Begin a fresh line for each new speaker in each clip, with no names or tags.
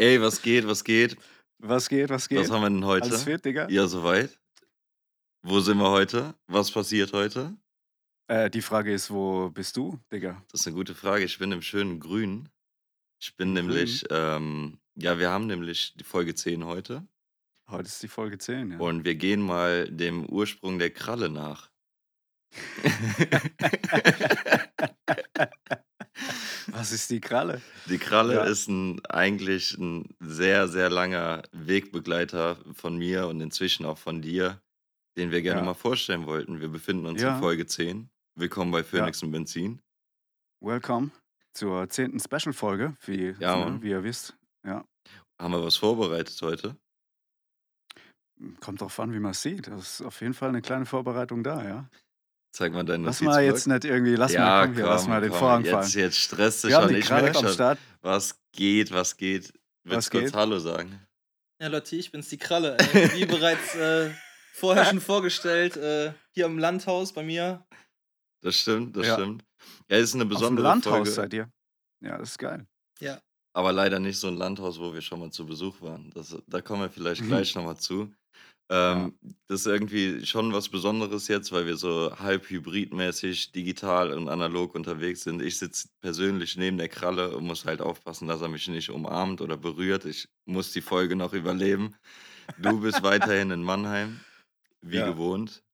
Ey, was geht, was geht?
Was geht, was geht?
Was haben wir denn heute?
Alles fit, Digga?
Ja, soweit. Wo sind wir heute? Was passiert heute?
Äh, die Frage ist, wo bist du, Digga?
Das ist eine gute Frage. Ich bin im schönen Grün. Ich bin
Im
nämlich, ähm, ja, wir haben nämlich die Folge 10 heute
Heute ist die Folge 10, ja.
und wir gehen mal dem Ursprung der Kralle nach.
Was ist die Kralle?
Die Kralle
Ja.
ist ein, eigentlich ein sehr, sehr langer Wegbegleiter von mir und inzwischen auch von dir, den wir gerne
Ja.
mal vorstellen wollten. Wir befinden uns
Ja.
in Folge 10. Willkommen bei Phoenix und Benzin.
Welcome zur 10. Special-Folge, wie, ne, wie ihr wisst. Ja.
Haben wir was vorbereitet heute?
Kommt drauf an, wie man es sieht. Das ist auf jeden Fall eine kleine Vorbereitung da, ja.
Zeig mal deinen
Lass mal jetzt nicht irgendwie, lass
ja,
mal, komm hier,
komm,
lass mal den
komm.
Vorhang
jetzt,
fallen.
Jetzt stresst dich schon.
die
Ich
Kralle
merk
am
schon.
Start.
Was geht, was geht? Willst
Was
du kurz
geht?
Hallo sagen?
Ja, Leute, ich bin's, die Kralle. Ey. Wie bereits äh, vorher schon vorgestellt, äh, hier im Landhaus bei mir.
Das stimmt, das
Ja.
stimmt. Ja, es ist eine
Auf dem
besondere
Landhaus
Folge,
seid ihr. Ja, das ist geil.
Ja.
aber leider nicht so ein Landhaus, wo wir schon mal zu Besuch waren. Das, da kommen wir vielleicht
Mhm.
gleich nochmal zu. Ähm, Das ist irgendwie schon was Besonderes jetzt, weil wir so halb hybridmäßig digital und analog unterwegs sind. Ich sitze persönlich neben der Kralle und muss halt aufpassen, dass er mich nicht umarmt oder berührt. Ich muss die Folge noch überleben. Du bist weiterhin in Mannheim, wie
Ja.
gewohnt.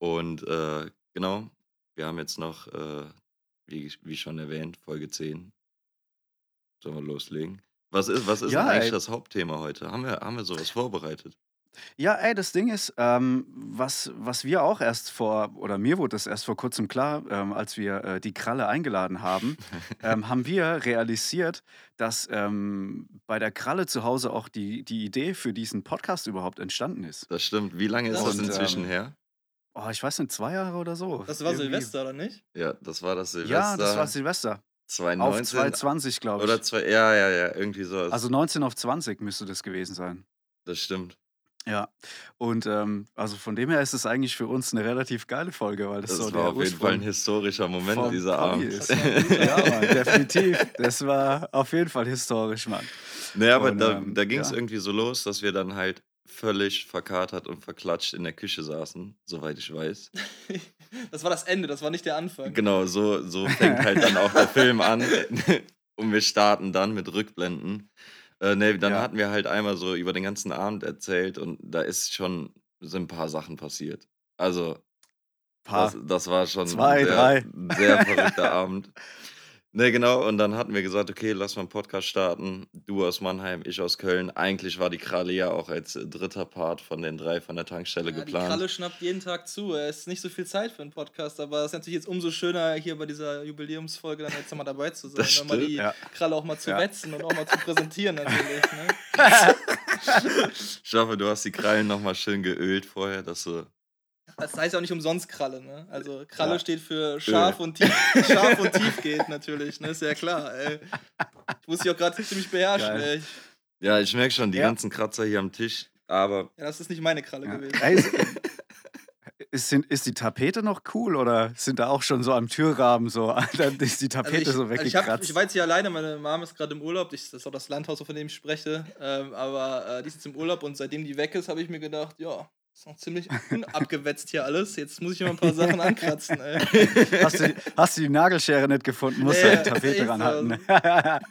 Und äh, genau, wir haben jetzt noch, äh, wie, wie schon erwähnt, Folge 10. Sollen wir loslegen? Was ist, was ist
Ja,
eigentlich
ey.
das Hauptthema heute? Haben wir, haben wir sowas vorbereitet?
Ja, ey, das Ding ist, ähm, was, was wir auch erst vor, oder mir wurde das erst vor kurzem klar, ähm, als wir äh, die Kralle eingeladen haben, ähm, haben wir realisiert, dass ähm, bei der Kralle zu Hause auch die, die Idee für diesen Podcast überhaupt entstanden ist.
Das stimmt. Wie lange ist
Das
das inzwischen
ähm,
her?
Oh, ich weiß nicht, zwei Jahre oder so.
Das war
Irgendwie.
Silvester, oder nicht?
Ja, das war das Silvester.
Ja, das war Silvester. Auf
2019
220, glaube
oder
ich.
zwei, ja, ja, ja, irgendwie so.
Also 19 auf 20 müsste das gewesen sein.
das stimmt.
Ja, und ähm, also von dem her ist es eigentlich für uns eine relativ geile Folge, weil das,
Das
so
war
der
auf jeden Fall ein
Ursprung
historischer Moment, dieser Abend.
ist. Ja, Mann, definitiv. Das war auf jeden Fall historisch, Mann.
Nee, aber
Und,
da,
ähm,
da ging es
ja.
irgendwie so los, dass wir dann halt völlig verkatert und verklatscht in der Küche saßen, soweit ich weiß.
Das war das Ende, das war nicht der Anfang.
Genau, so, so fängt halt dann auch der Film an. Und wir starten dann mit Rückblenden. Äh, nee, dann
Ja.
hatten wir halt einmal so über den ganzen Abend erzählt und da ist schon sind ein paar Sachen passiert. Also,
Paar.
das, das war schon
Zwei,
ein sehr,
drei.
sehr verrückter Abend. Ne, genau, und dann hatten wir gesagt, okay, lass mal einen Podcast starten. Du aus Mannheim, ich aus Köln. Eigentlich war die Kralle ja auch als äh, dritter Part von den drei von der Tankstelle
Ja, die
geplant.
Kralle schnappt jeden Tag zu. Es ist nicht so viel Zeit für einen Podcast, aber es ist natürlich jetzt umso schöner, hier bei dieser Jubiläumsfolge dann jetzt nochmal dabei zu sein.
Das
und mal die
ja.
Kralle auch mal zu
Ja.
wetzen und auch mal zu präsentieren natürlich. Ne?
Ich hoffe, du hast die Krallen nochmal schön geölt vorher, dass du.
Das heißt ja auch nicht umsonst Kralle, ne? Also Kralle
Ja.
steht für scharf und tief, scharf und tief geht natürlich, ne? Ist ja klar, ey. Ich muss dich auch gerade ziemlich beherrschen,
Geil.
ey.
Ja, ich merke schon, die
Ja.
ganzen Kratzer hier am Tisch, aber
ja, das ist nicht meine Kralle
Ja.
gewesen.
Ey, ist, ist, sind, ist die Tapete noch cool oder sind da auch schon so am Türrahmen so, dann ist die
Also
Tapete
ich,
so
also ich,
weggekratzt?
hab, ich war jetzt hier alleine, meine Mom ist gerade im Urlaub, ich, das ist auch das Landhaus, von dem ich spreche, ähm, aber äh, die ist jetzt im Urlaub und seitdem die weg ist, habe ich mir gedacht, ja, ist noch ziemlich unabgewetzt hier alles, jetzt muss ich mal ein paar Sachen ankratzen, ey.
hast, du, hast du die Nagelschere nicht gefunden? Musst
Nee,
du die Tapete
echt so.
ranhalten.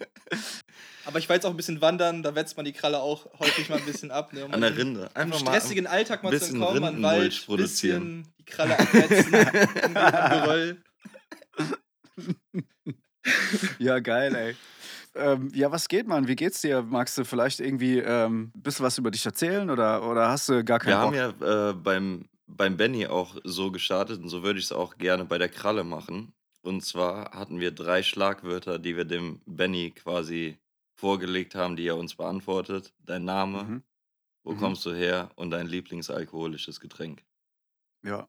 Aber ich war jetzt auch ein bisschen wandern, da wetzt man die Kralle auch häufig mal ein bisschen ab. Ne, um
an der
dem-
Rinde.
Im
Einfach mal.
stressigen Alltag mal zu entkommen, an Wald,
produzieren.
bisschen die Kralle abwetzen, am Geröll.
ja, geil, ey. Ähm, ja, was geht, Mann? Wie geht's dir? Magst du vielleicht irgendwie ähm, ein bisschen was über dich erzählen oder, oder hast du gar keinen
Wir
Bock?
haben ja äh, beim, beim Benny auch so gestartet und so würde ich es auch gerne bei der Kralle machen. Und zwar hatten wir drei Schlagwörter, die wir dem Benny quasi vorgelegt haben, die er uns beantwortet. Dein Name,
Mhm.
wo
Mhm.
kommst du her und dein Lieblingsalkoholisches Getränk.
Ja.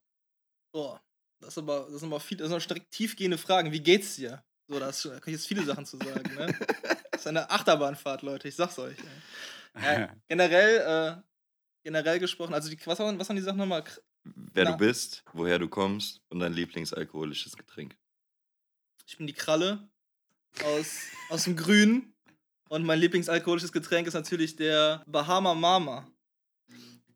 Boah, das ist aber, das sind aber viel, das sind direkt tiefgehende Fragen. Wie geht's dir? So, da ist- da kann ich jetzt viele Sachen zu sagen, ne? Das ist eine Achterbahnfahrt, Leute, ich sag's euch. Äh, generell, äh, generell gesprochen, also die, was, waren, was waren die Sachen nochmal?
Wer
Na.
du bist, woher du kommst und dein Lieblingsalkoholisches Getränk.
Ich bin die Kralle aus, aus dem Grün. Und mein Lieblingsalkoholisches Getränk ist natürlich der Bahama Mama.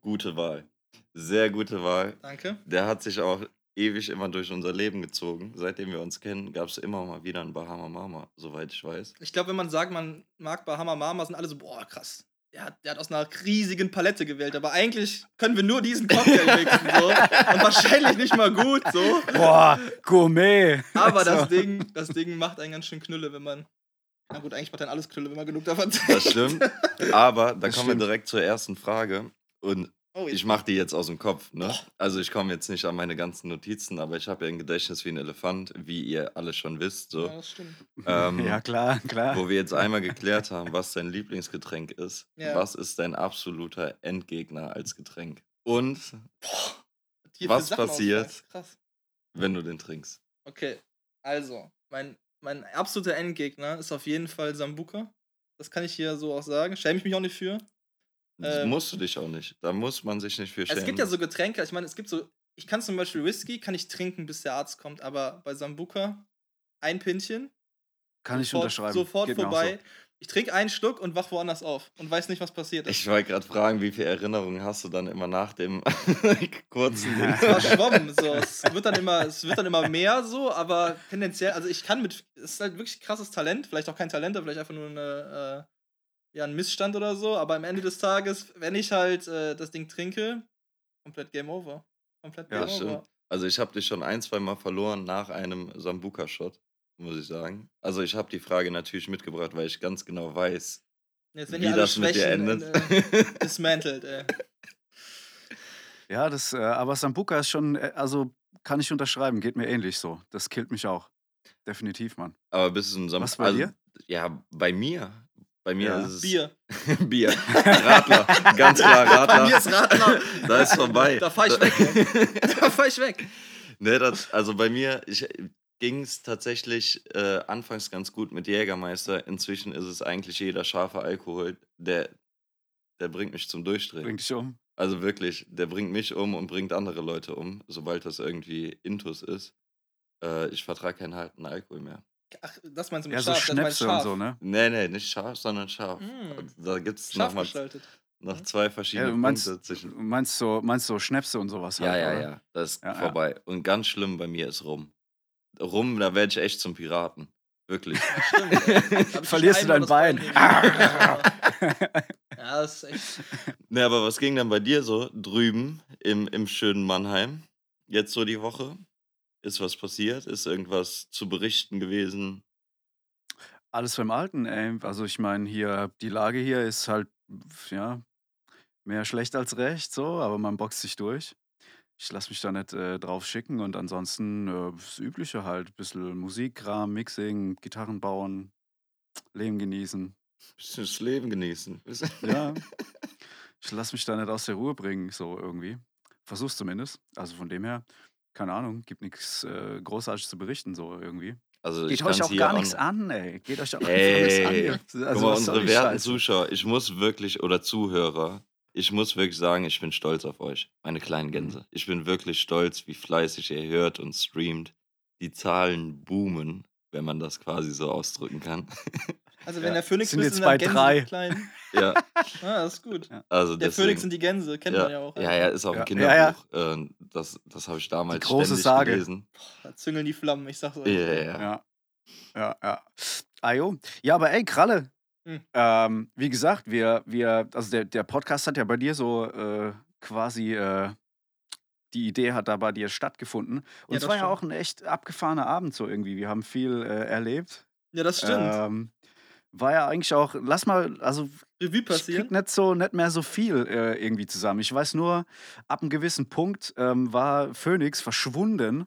Gute Wahl. Sehr gute Wahl.
Danke.
Der hat sich auch ewig immer durch unser Leben gezogen. Seitdem wir uns kennen, gab es immer mal wieder einen Bahama Mama, soweit ich weiß.
Ich glaube, wenn man sagt, man mag Bahama Mama, sind alle so, boah, krass. Der hat, der hat aus einer riesigen Palette gewählt, aber eigentlich können wir nur diesen Cocktail mixen, so. Und wahrscheinlich nicht mal gut, so.
Boah, Gourmet.
Aber das Ding, das Ding macht einen ganz schön Knülle, wenn man. Na gut, eigentlich macht dann alles Knülle, wenn man genug davon trinkt.
Das stimmt. Aber da
Das
kommen
stimmt.
wir direkt zur ersten Frage. Und
Oh,
ich mache die jetzt aus dem Kopf. Ne? Also ich komme jetzt nicht an meine ganzen Notizen, aber ich habe ja ein Gedächtnis wie ein Elefant, wie ihr alle schon wisst. So.
Ja, das stimmt.
Ähm,
ja, klar, klar.
Wo wir jetzt einmal geklärt haben, was dein Lieblingsgetränk ist.
Ja.
Was ist dein absoluter Endgegner als Getränk? Und
Hier
Was passiert? wenn du den trinkst.
Okay, also, mein, mein absoluter Endgegner ist auf jeden Fall Sambuka. Das kann ich hier so auch sagen. Schäme ich mich auch nicht für.
Das
Ähm,
musst du dich auch nicht. Da muss man sich nicht für schämen.
Es gibt ja so Getränke, ich meine, es gibt so, ich kann zum Beispiel Whisky, kann ich trinken, bis der Arzt kommt, aber bei Sambuka ein Pinchen,
Kann ich
sofort,
unterschreiben.
sofort
Geht
vorbei. Ich trinke einen Schluck und wach woanders auf und weiß nicht, was passiert ist.
Ich wollte gerade fragen, wie viele Erinnerungen hast du dann immer nach dem kurzen Ding?
Es war Schwamm, so. Es wird dann immer, es wird dann immer mehr so, aber tendenziell, also ich kann mit, es ist halt wirklich krasses Talent, vielleicht auch kein Talent, aber vielleicht einfach nur eine, äh, ja, ein Missstand oder so, aber am Ende des Tages, wenn ich halt äh, das Ding trinke, komplett Game Over. Komplett
Ja,
Game
stimmt.
Over.
Also ich habe dich schon ein, zwei Mal verloren nach einem Sambuka-Shot, muss ich sagen. Also ich habe die Frage natürlich mitgebracht, weil ich ganz genau weiß,
Jetzt, wenn
wie das mit dir endet.
Äh, dismantelt, ey.
Ja, das, äh, aber Sambuka ist schon, äh, also kann ich unterschreiben, geht mir ähnlich so. Das killt mich auch. Definitiv, Mann.
Aber bist du ein Sambuka?
Was bei dir?
Ja, bei mir. Bei mir
Ja.
ist es
Bier.
Bier. Radler. Ganz klar, Radler.
Bei mir ist Radler.
Da ist vorbei.
Da fahr ich weg. Da fahr ich weg.
Ne, das, also bei mir ging es tatsächlich äh, anfangs ganz gut mit Jägermeister. Inzwischen ist es eigentlich jeder scharfe Alkohol, der, der bringt mich zum Durchdrehen.
Bring dich um.
Also wirklich, der bringt mich um und bringt andere Leute um, sobald das irgendwie Intus ist. Äh, ich vertrage keinen halten Alkohol mehr.
Ach, das meinst du mit
Ja, so
scharf, das meinst
Schnäpse und so, ne?
Nee, nee, nicht scharf, sondern scharf.
Mm.
Da gibt es nochmal noch zwei
Ja,
verschiedene
du meinst,
Punkte
du
zwischen.
meinst, so, meinst so Schnäpse und sowas
Ja,
halt,
ja,
oder?
ja, das ist
Ja, ja.
vorbei. Und ganz schlimm bei mir ist Rum. Rum, da werde ich echt zum Piraten. Wirklich.
Stimmt.
Verlierst du dein Bein.
Ja, das ist echt.
Ne, aber was ging dann bei dir so drüben im, im schönen Mannheim? Jetzt so die Woche? Ist was passiert? Ist irgendwas zu berichten gewesen?
Alles beim Alten, ey. Also ich meine, hier, die Lage hier ist halt, ja, mehr schlecht als recht, so, aber man boxt sich durch. Ich lasse mich da nicht äh, drauf schicken und ansonsten äh, das Übliche halt. Bisschen Musikkram, Mixing, Gitarren bauen, Leben genießen.
Bisschen das Leben genießen.
Ja. ich lasse mich da nicht aus der Ruhe bringen, so irgendwie. Versuch's zumindest. Also von dem her, keine Ahnung, gibt nichts äh, großartig zu berichten, so irgendwie.
Also ich
Geht euch auch gar nichts an, ey. Geht euch auch
Ey,
nichts an.
Guck
Also,
mal, unsere werten? Zuschauer, ich muss wirklich, oder Zuhörer, ich muss wirklich sagen, ich bin stolz auf euch, meine kleinen
Mhm.
Gänse. Ich bin wirklich stolz, wie fleißig ihr hört und streamt. Die Zahlen boomen, wenn man das quasi so ausdrücken kann.
Also, wenn
Ja.
der Phönix
Sind
bist,
jetzt
sind dann
bei
Gänse
drei.
die kleinen.
ja,
Ah, das ist gut.
also
Der
deswegen,
Phönix sind die Gänse, kennt
ja,
man ja auch.
ja, ja, ist auch
Ja,
ein
ja, ja.
Kinderbuch. äh, Das, das habe ich damals
große
ständig
Sage.
gelesen.
Da züngeln die Flammen, ich sag's euch.
Ja, ja, ja.
Ja. Ja, ja. Ajo. Ja, aber ey, Kralle.
Hm.
Ähm, wie gesagt, wir, wir, also der, der Podcast hat ja bei dir so äh, quasi, äh, die Idee hat da bei dir stattgefunden. Und
Ja,
es
das
war ja
stimmt.
auch ein echt abgefahrener Abend so irgendwie. Wir haben viel äh, erlebt.
Ja, das stimmt.
Ähm, war ja eigentlich auch, lass mal, also
Revue
ich
passieren.
krieg nicht so nicht mehr so viel äh, irgendwie zusammen. Ich weiß nur, ab einem gewissen Punkt ähm, war Phoenix verschwunden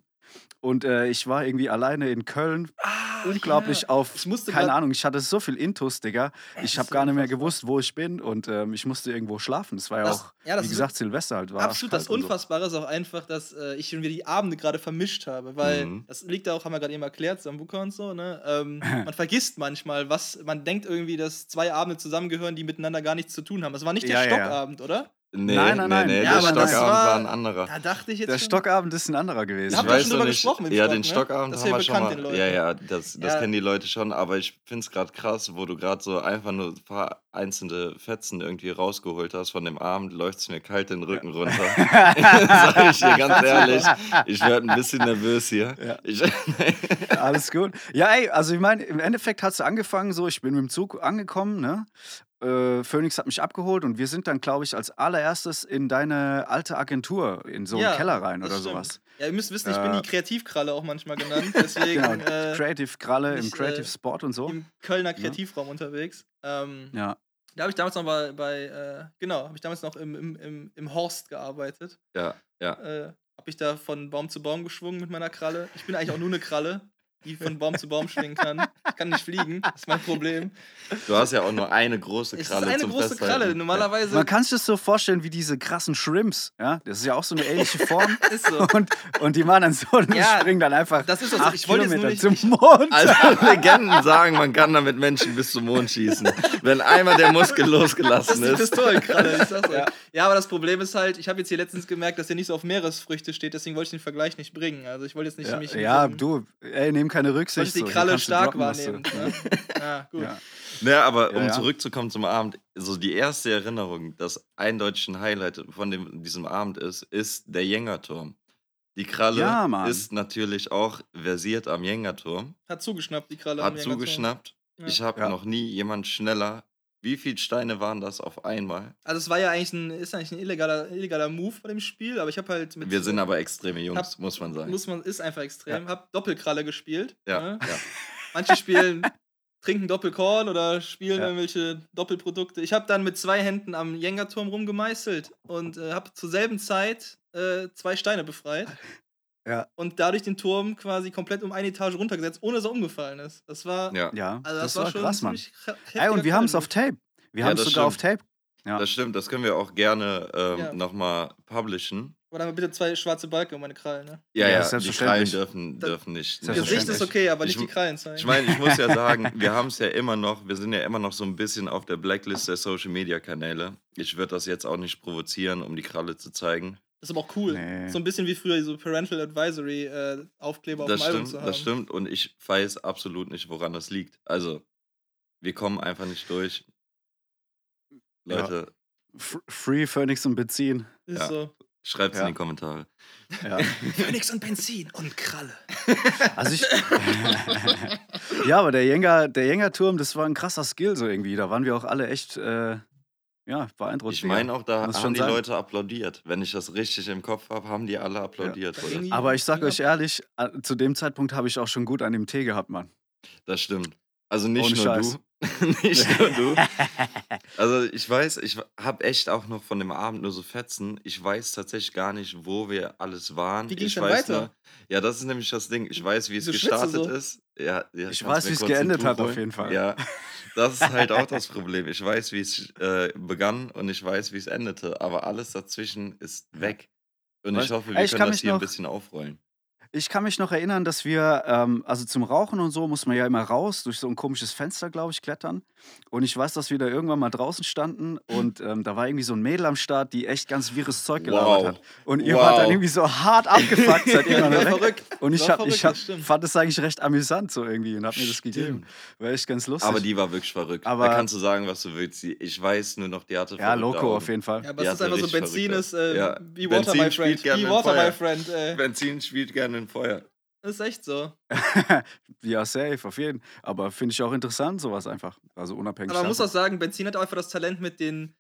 und äh, ich war irgendwie alleine in Köln.
Ah,
Unglaublich
ja.
auf,
Ich musste
keine Ahnung, ich hatte so viel Intus, Digga. Ich habe gar nicht mehr gewusst, wo ich bin und ähm, ich musste irgendwo schlafen. Es war ja
Das-
auch,
ja, das
wie gesagt, Silvester halt war.
Absolut, das
und so.
Unfassbare ist auch einfach, dass äh, ich schon wieder die Abende gerade vermischt habe, weil
Mhm.
das liegt auch, haben wir gerade eben erklärt, Sambuka und so, ne? Ähm, man vergisst manchmal, was, man denkt irgendwie, dass zwei Abende zusammengehören, die miteinander gar nichts zu tun haben. Das war nicht der
Ja, ja, ja.
Stockabend, oder?
Nee,
Nein, nein, nein.
nee,
Ja,
der
aber das
Stockabend
war-
war ein anderer.
Da dachte ich jetzt
Der
schon-
Stockabend ist ein anderer gewesen.
Habt
Ich
ihr
weiß
schon drüber
nicht,
gesprochen mit
ja,
Stock,
den
ne?
Stockabend
Das ist
haben
ja
wir schon mal. Ja, ja, das, das
Ja.
kennen die Leute schon, aber ich finde es gerade krass, wo du gerade so einfach nur ein paar einzelne Fetzen irgendwie rausgeholt hast von dem Abend, läuft es mir kalt den Rücken runter. Sag ich dir ganz ehrlich, ich werde ein bisschen nervös hier.
Ja.
Ich,
Alles gut. Ja, ey, also ich meine, im Endeffekt hat es angefangen, so, ich bin mit dem Zug angekommen, ne? Äh, Phoenix hat mich abgeholt und wir sind dann, glaube ich, als allererstes in deine alte Agentur, in so einen
Ja,
Keller rein oder
stimmt.
sowas.
Ja, ihr müsst wissen, ich bin
Äh,
die Kreativkralle auch manchmal genannt. Deswegen
Genau,
äh,
Creative Kralle im
ich,
Creative
äh,
Sport und so.
im Kölner Kreativraum unterwegs. Ähm,
Ja.
Da habe ich damals noch bei, bei äh, genau, habe ich damals noch im, im, im, im Horst gearbeitet.
ja, ja.
Äh, habe ich da von Baum zu Baum geschwungen mit meiner Kralle. Ich bin eigentlich auch nur eine Kralle, die von Baum zu Baum schwingen kann. Ich kann nicht fliegen, das ist mein Problem.
Du hast ja auch nur eine große
Es ist
Kralle
eine
zum
große
Festhalten.
Kralle. Normalerweise
Man kann sich das so vorstellen wie diese krassen Shrimps, ja? Das ist ja auch so eine ähnliche Form.
ist so.
Und, und die machen dann so und
Ja,
springen dann einfach
das ist so.
acht
Ich wollte jetzt nur
Kilometer
nicht-
zum Mond.
Also Legenden sagen, man kann damit Menschen bis zum Mond schießen. Wenn einmal der Muskel
Das
losgelassen
ist die
ist.
Pistolenkralle, ich sag's.
Ja.
Ja. aber das Problem ist halt, ich habe jetzt hier letztens gemerkt, dass der nicht so auf Meeresfrüchte steht, deswegen wollte ich den Vergleich nicht bringen. Also ich wollte jetzt nicht
Ja,
mich
ja, du, ey, nehm keine
wollte
Rücksicht.
ich die
so.
Kralle
du
stark
droppen,
wahrnehmen. Ne? Ja, gut.
Ja.
Ne, aber um
Ja, ja.
zurückzukommen zum Abend, so die erste Erinnerung, das eindeutige Highlight von dem, diesem Abend ist, ist der Jängerturm. Die Kralle
Ja,
ist natürlich auch versiert am Jängerturm,
Hat zugeschnappt, die Kralle.
hat zugeschnappt.
Ja.
Ich habe
Ja.
noch nie jemand schneller. Wie viele Steine waren das auf einmal?
Also es war ja eigentlich ein, ist eigentlich ein illegaler, illegaler Move bei dem Spiel, aber ich habe halt mit
Wir sind aber extreme Jungs,
Hab-
muss man sagen.
muss man ist einfach extrem. Hab Doppelkralle gespielt.
ja,
Ne?
ja.
Manche spielen trinken Doppelkorn oder spielen
Ja.
irgendwelche Doppelprodukte. Ich habe dann mit zwei Händen am Jengerturm rumgemeißelt und äh, habe zur selben Zeit äh, zwei Steine befreit.
Ja.
Und dadurch den Turm quasi komplett um eine Etage runtergesetzt, ohne dass er umgefallen ist. Das war,
ja.
Ja,
also
das,
das,
war
schon
krass, Mann. Ey, und wir haben es auf. Tape. Wir
Ja,
haben es
das
sogar auf
stimmt.
Tape. Ja.
Das stimmt, das können wir auch gerne ähm,
Ja.
nochmal publishen.
Aber dann bitte zwei schwarze Balken um meine Krallen. Ne?
Ja,
Ja,
ja, die Krallen dürfen, dürfen nicht.
Gesicht
Selbstverständlich.
ist okay, aber nicht
Ich-
die Krallen zeigen.
Ich meine, ich muss ja sagen, wir haben es ja immer noch, wir sind ja immer noch so ein bisschen auf der Blacklist der Social Media Kanäle. Ich würde das jetzt auch nicht provozieren, um die Kralle zu zeigen.
Das ist aber auch cool.
Nee.
So ein bisschen wie früher so Parental Advisory äh, Aufkleber auf
Das
dem Album
stimmt,
zu haben.
das stimmt und ich weiß absolut nicht, woran das liegt. Also, wir kommen einfach nicht durch.
Ja.
Leute,
F- Free Phoenix und Benzin.
Ist
Ja.
so.
schreibt's
Ja.
in die Kommentare.
Ja.
Phoenix und Benzin und Kralle.
Also ich. ja, aber der Jänger, der Jängerturm, das war ein krasser Skill so irgendwie. Da waren wir auch alle echt äh, ja, beeindruckt.
Ich meine auch, da haben
schon
die
sein.
Leute applaudiert. Wenn ich das richtig im Kopf habe, haben die alle applaudiert.
Ja.
Aber ich sag
Ja.
euch ehrlich, zu dem Zeitpunkt habe ich auch schon gut an dem Tee gehabt, Mann.
Das stimmt. Also nicht
Ohne
nur
Scheiß.
du. nicht nur du. Also ich weiß, ich habe echt auch noch von dem Abend nur so Fetzen. Ich weiß tatsächlich gar nicht, wo wir alles waren.
Wie ging's
ich
denn
weiß
weiter?
Nur, ja, das ist nämlich das Ding. Ich weiß, wie es gestartet
so?
ist. Ja, ja,
Ich weiß, wie es geendet hat, auf jeden Fall.
Ja, das ist halt auch das Problem. Ich weiß, wie es äh, begann und ich weiß, wie es endete. Aber alles dazwischen ist weg. Und ich hoffe, wir
ich
können das hier ein
noch-
bisschen aufrollen.
Ich kann mich noch erinnern, dass wir, ähm, also zum Rauchen und so muss man ja immer raus, durch so ein komisches Fenster, glaube ich, klettern. Und ich weiß, dass wir da irgendwann mal draußen standen und ähm, da war irgendwie so ein Mädel am Start, die echt ganz wirres Zeug gelabert
Wow.
hat. Und ihr wart dann
Wow.
irgendwie so hart abgefuckt, seid irgendwann
War
weg.
verrückt.
Und ich, hab,
verrückt,
ich hab, fand es eigentlich recht amüsant so irgendwie und hab mir das gegeben. War echt ganz lustig.
Aber die war wirklich verrückt.
Aber-
da kannst du sagen, was du willst. Ich weiß nur noch, die hatte
ja, Loco
Augen.
auf jeden Fall.
Ja, aber es ist einfach so, Benzin
verrückt
ist äh,
Ja.
wie Water,
Benzin
my
spielt
friend.
im
Water, my friend. Äh.
Benzin spielt gerne in Feuer.
Ist echt so.
ja, safe, auf jeden Fall. Aber finde ich auch interessant, sowas einfach. Also unabhängig
Aber man muss
davon.
auch sagen, Benzin hat auch einfach das Talent, mit den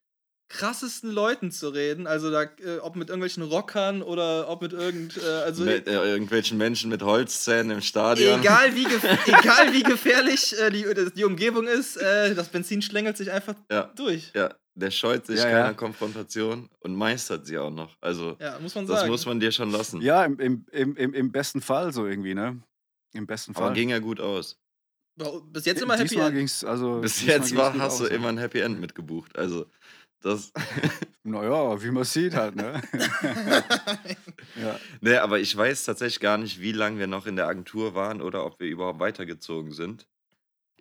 krassesten Leuten zu reden. Also da, äh, ob mit irgendwelchen Rockern oder ob mit irgend, äh, also
mit äh, irgendwelchen Menschen mit Holzzähnen im Stadion.
egal wie, gef egal wie gefährlich äh, die, die Umgebung ist, äh, das Benzin schlängelt sich einfach
Ja,
durch.
ja, der scheut sich
Ja,
keiner
ja.
Konfrontation und meistert sie auch noch. Also,
Ja, muss man
das
sagen.
muss man dir schon lassen.
Ja, im, im, im, im, besten Fall so irgendwie, ne? Im besten
Aber
Fall.
ging ja gut aus.
Bis jetzt immer happy.
Diesmal
End.
ging's, also.
Bis jetzt war, hast du immer ein Happy End mitgebucht. Also, das.
Naja, wie man sieht halt, ne? ja.
nee, aber ich weiß tatsächlich gar nicht, wie lange wir noch in der Agentur waren oder ob wir überhaupt weitergezogen sind.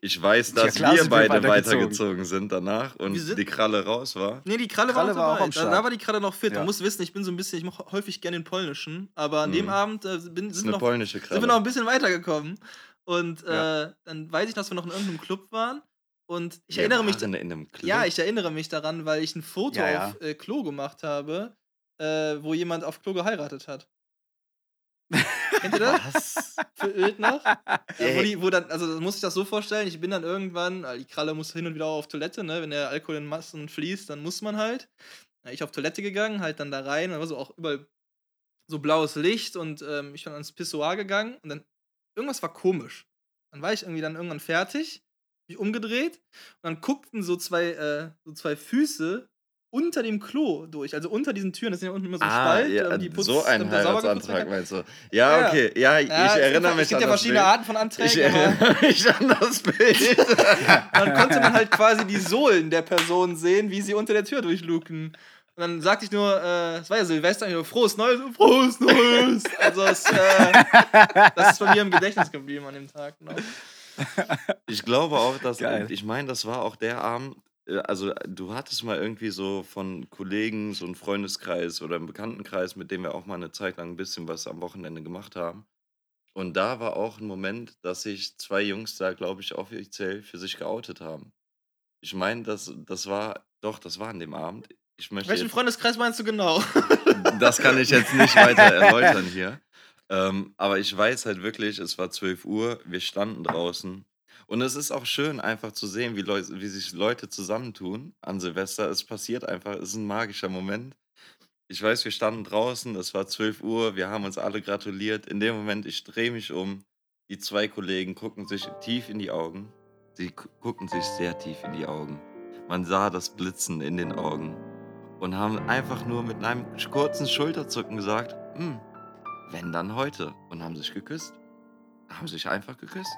Ich weiß,
Ja,
dass
klar
wir beide
weitergezogen.
weitergezogen sind danach und
sind-
die Kralle raus war.
Nee, die Kralle,
Kralle
war,
auch am
da,
Start.
da war die Kralle noch fit.
Ja.
Du musst wissen, ich bin so ein bisschen, ich mache häufig gerne den polnischen, aber an dem
Mhm.
Abend äh, bin,
Das ist
sind, noch,
polnische
sind wir noch ein bisschen weitergekommen. Und
Ja.
äh, dann weiß ich, dass wir noch in irgendeinem Club waren. Und ich
Wir
erinnere mich,
in einem Club.
ja, ich erinnere mich daran, weil ich ein Foto
Ja, ja.
auf äh, Klo gemacht habe, äh, wo jemand auf Klo geheiratet hat. Kennt ihr das?
Was?
Noch? Ja, wo die, wo dann, also muss ich das so vorstellen, ich bin dann irgendwann, weil die Kralle muss hin und wieder auch auf Toilette, ne? Wenn der Alkohol in Massen fließt, dann muss man halt. Ja, ich auf Toilette gegangen, halt dann da rein, da war so auch überall so blaues Licht und ähm, ich bin ans Pissoir gegangen und dann irgendwas war komisch. Dann war ich irgendwie dann irgendwann fertig, mich umgedreht und dann guckten so zwei, äh, so zwei Füße unter dem Klo durch, also unter diesen Türen, das sind ja unten immer so ein
ah,
Spalt,
ja,
ähm, die Putz,
so ein Heiratsantrag meinst du? Ja, okay. Ja,
Ja,
ich erinnere mich
Es gibt
an
ja verschiedene
Bild.
Arten von
Ich
Anträgen, aber
erinnere mich an das Bild.
dann konnte man halt quasi die Sohlen der Person sehen, wie sie unter der Tür durchluken. Und dann sagte ich nur, äh, es war ja Silvester, ich nur, frohes Neues, frohes Neues. Also es, äh, das ist bei mir im Gedächtnis geblieben an dem Tag. Genau.
Ich glaube auch, dass,
Geil.
ich meine, das war auch der Abend, äh, also du hattest mal irgendwie so von Kollegen so einen Freundeskreis oder einen Bekanntenkreis, mit dem wir auch mal eine Zeit lang ein bisschen was am Wochenende gemacht haben. Und da war auch ein Moment, dass sich zwei Jungs da, glaube ich, offiziell für sich geoutet haben. Ich meine, das, das war, doch, das war an dem Abend. Ich möchte
Welchen
jetzt,
Freundeskreis meinst du genau?
das kann ich jetzt nicht weiter erläutern hier. Ähm, aber ich weiß halt wirklich, es war 12 Uhr, wir standen draußen. Und es ist auch schön, einfach zu sehen, wie, Leu wie sich Leute zusammentun an Silvester. Es passiert einfach, es ist ein magischer Moment. Ich weiß, wir standen draußen, es war 12 Uhr, wir haben uns alle gratuliert. In dem Moment, ich drehe mich um, die zwei Kollegen gucken sich tief in die Augen. Sie gu- gucken sich sehr tief in die Augen. Man sah das Blitzen in den Augen und haben einfach nur mit einem kurzen Schulterzucken gesagt, "Hm, wenn dann heute und haben sich geküsst. Haben sich einfach geküsst.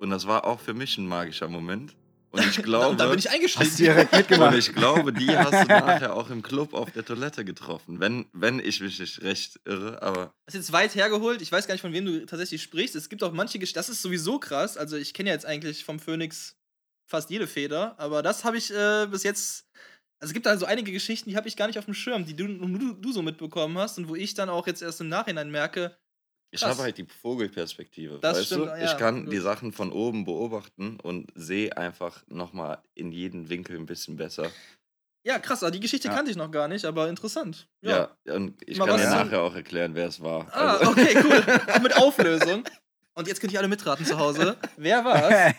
Und das war auch für mich ein magischer Moment. Und ich glaube,
Und da bin ich
Hast
eingestiegen.
direkt
und
mitgemacht.
ich glaube, die hast du nachher auch im Club auf der Toilette getroffen. Wenn, wenn ich mich nicht recht irre, aber
Das ist jetzt weit hergeholt. Ich weiß gar nicht, von wem du tatsächlich sprichst. Es gibt auch manche Geschichten. Das ist sowieso krass. Also, ich kenne ja jetzt eigentlich vom Phoenix fast jede Feder. Aber das habe ich äh, bis jetzt. Also, es gibt da so einige Geschichten, die habe ich gar nicht auf dem Schirm, die du, du, du so mitbekommen hast und wo ich dann auch jetzt erst im Nachhinein merke,
ich
Krass.
habe halt die Vogelperspektive.
Das
weißt
stimmt,
du?
ja,
ich kann
gut.
die Sachen von oben beobachten und sehe einfach nochmal in jeden Winkel ein bisschen besser.
ja, krass, die Geschichte
Ja.
kannte ich noch gar nicht, aber interessant. Ja.
Ja, und ich
Mal
kann dir nachher auch erklären, wer es war.
Ah,
Also-
okay, cool. Auch mit Auflösung. Und jetzt könnt ihr alle mitraten zu Hause. Wer war's?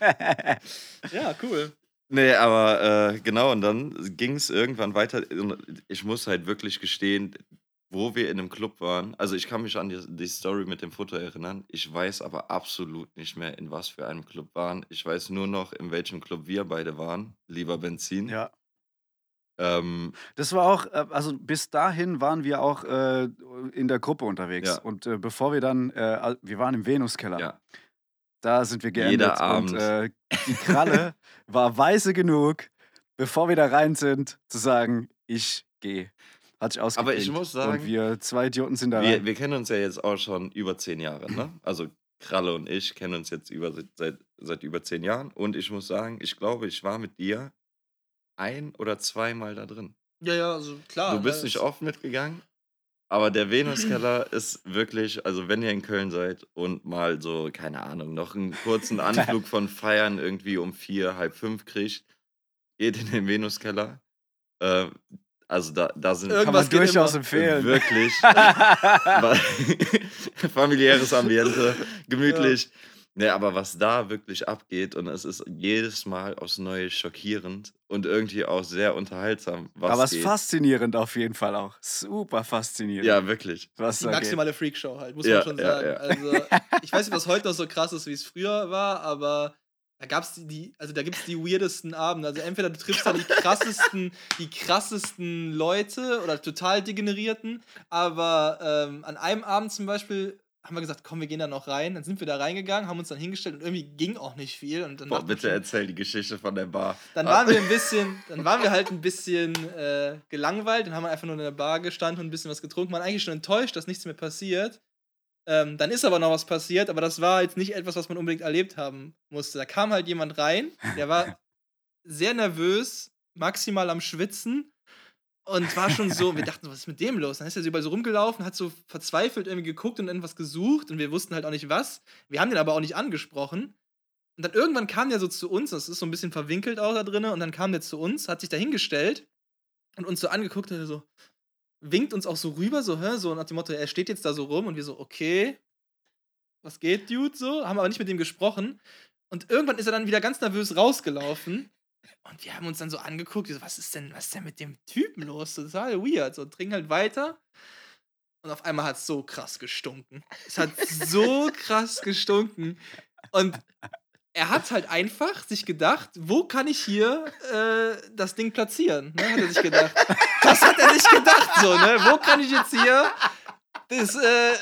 Ja, cool.
Nee, aber äh, genau, und dann ging es irgendwann weiter. Ich muss halt wirklich gestehen, wo wir in einem Club waren. Also ich kann mich an die, die Story mit dem Foto erinnern. Ich weiß aber absolut nicht mehr, in was für einem Club waren. Ich weiß nur noch, in welchem Club wir beide waren. Lieber Benzin.
ja.
Ähm,
Das war auch, äh, also bis dahin waren wir auch äh, in der Gruppe unterwegs.
Ja.
Und äh, bevor wir dann, äh, wir waren im Venuskeller.
ja.
Da sind wir geendet.
Jeder Abend.
Und äh, die Kralle war weise genug, bevor wir da rein sind, zu sagen, ich gehe. Hat sich ausgeklinkt.
Aber ich muss sagen,
Und wir zwei Idioten sind da
Wir,
rein.
wir kennen uns ja jetzt auch schon über zehn Jahre, ne? Also Kralle und ich kennen uns jetzt über, seit, seit über zehn Jahren. Und ich muss sagen, ich glaube, ich war mit dir ein oder zweimal da drin.
Ja, ja, also klar.
Du bist
ne,
nicht oft mitgegangen, aber der Venuskeller ist wirklich, also wenn ihr in Köln seid und mal so, keine Ahnung, noch einen kurzen Anflug von Feiern irgendwie um vier, halb fünf kriegt, geht in den Venuskeller. Äh, also da, da sind
Irgendwas
Kann man durchaus empfehlen.
wirklich familiäres Ambiente, gemütlich. Ne, aber was da wirklich abgeht und es ist jedes Mal aufs Neue schockierend und irgendwie auch sehr unterhaltsam, was
Aber es ist
geht.
faszinierend auf jeden Fall auch. Super faszinierend.
Ja, wirklich.
was
Die
da geht.
maximale Freakshow halt, muss
Ja,
man schon
ja,
sagen.
ja.
Also, ich weiß nicht, was heute noch so krass ist, wie es früher war, aber da gab's die, die also da gibt's die weirdesten Abende. Also entweder du triffst da die krassesten, die krassesten Leute oder total degenerierten, aber ähm, an einem Abend zum Beispiel haben wir gesagt, komm, wir gehen da noch rein. Dann sind wir da reingegangen, haben uns dann hingestellt und irgendwie ging auch nicht viel. Und dann,
Boah, bitte
schon-
erzähl die Geschichte von der Bar.
dann waren wir ein bisschen, dann waren wir halt ein bisschen äh, gelangweilt, dann haben wir einfach nur in der Bar gestanden und ein bisschen was getrunken, waren eigentlich schon enttäuscht, dass nichts mehr passiert. Ähm, dann ist aber noch was passiert, aber das war jetzt nicht etwas, was man unbedingt erlebt haben musste. Da kam halt jemand rein, der war sehr nervös, maximal am Schwitzen und war schon so, wir dachten, was ist mit dem los? Dann ist er so überall so rumgelaufen, hat so verzweifelt irgendwie geguckt und irgendwas gesucht und wir wussten halt auch nicht was. Wir haben den aber auch nicht angesprochen. Und dann irgendwann kam der so zu uns, das ist so ein bisschen verwinkelt auch da drin, und dann kam der zu uns, hat sich da hingestellt und uns so angeguckt und so, winkt uns auch so rüber, so, hä, so nach dem Motto, er steht jetzt da so rum und wir so, okay, was geht, Dude, so, haben aber nicht mit ihm gesprochen. Und irgendwann ist er dann wieder ganz nervös rausgelaufen und wir haben uns dann so angeguckt, so, was ist denn, was ist denn mit dem Typen los? Total weird. So, trinken halt weiter. Und auf einmal hat es so krass gestunken. Es hat so krass gestunken. Und er hat halt einfach sich gedacht, wo kann ich hier äh, das Ding platzieren? Ne, hat er sich gedacht. Das hat er sich gedacht, so, ne? Wo kann ich jetzt hier das, äh,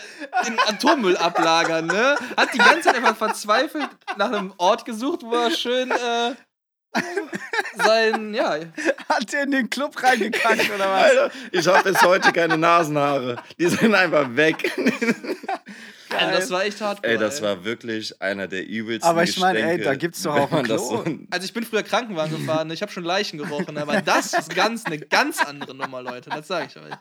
den Atommüll ablagern, ne? Hat die ganze Zeit einfach verzweifelt nach einem Ort gesucht, wo er schön äh, sein, ja.
Hat der in den Club reingekackt oder was?
Alter, ich habe bis heute keine Nasenhaare. Die sind einfach weg.
Also das war echt hart.
Ey, das war wirklich einer der übelsten
Aber ich meine, ey, da gibt's doch auch ein Klo.
Also ich bin früher Krankenwagen gefahren, ich habe schon Leichen gerochen, aber das ist ganz eine ganz andere Nummer, Leute. Das sage ich euch.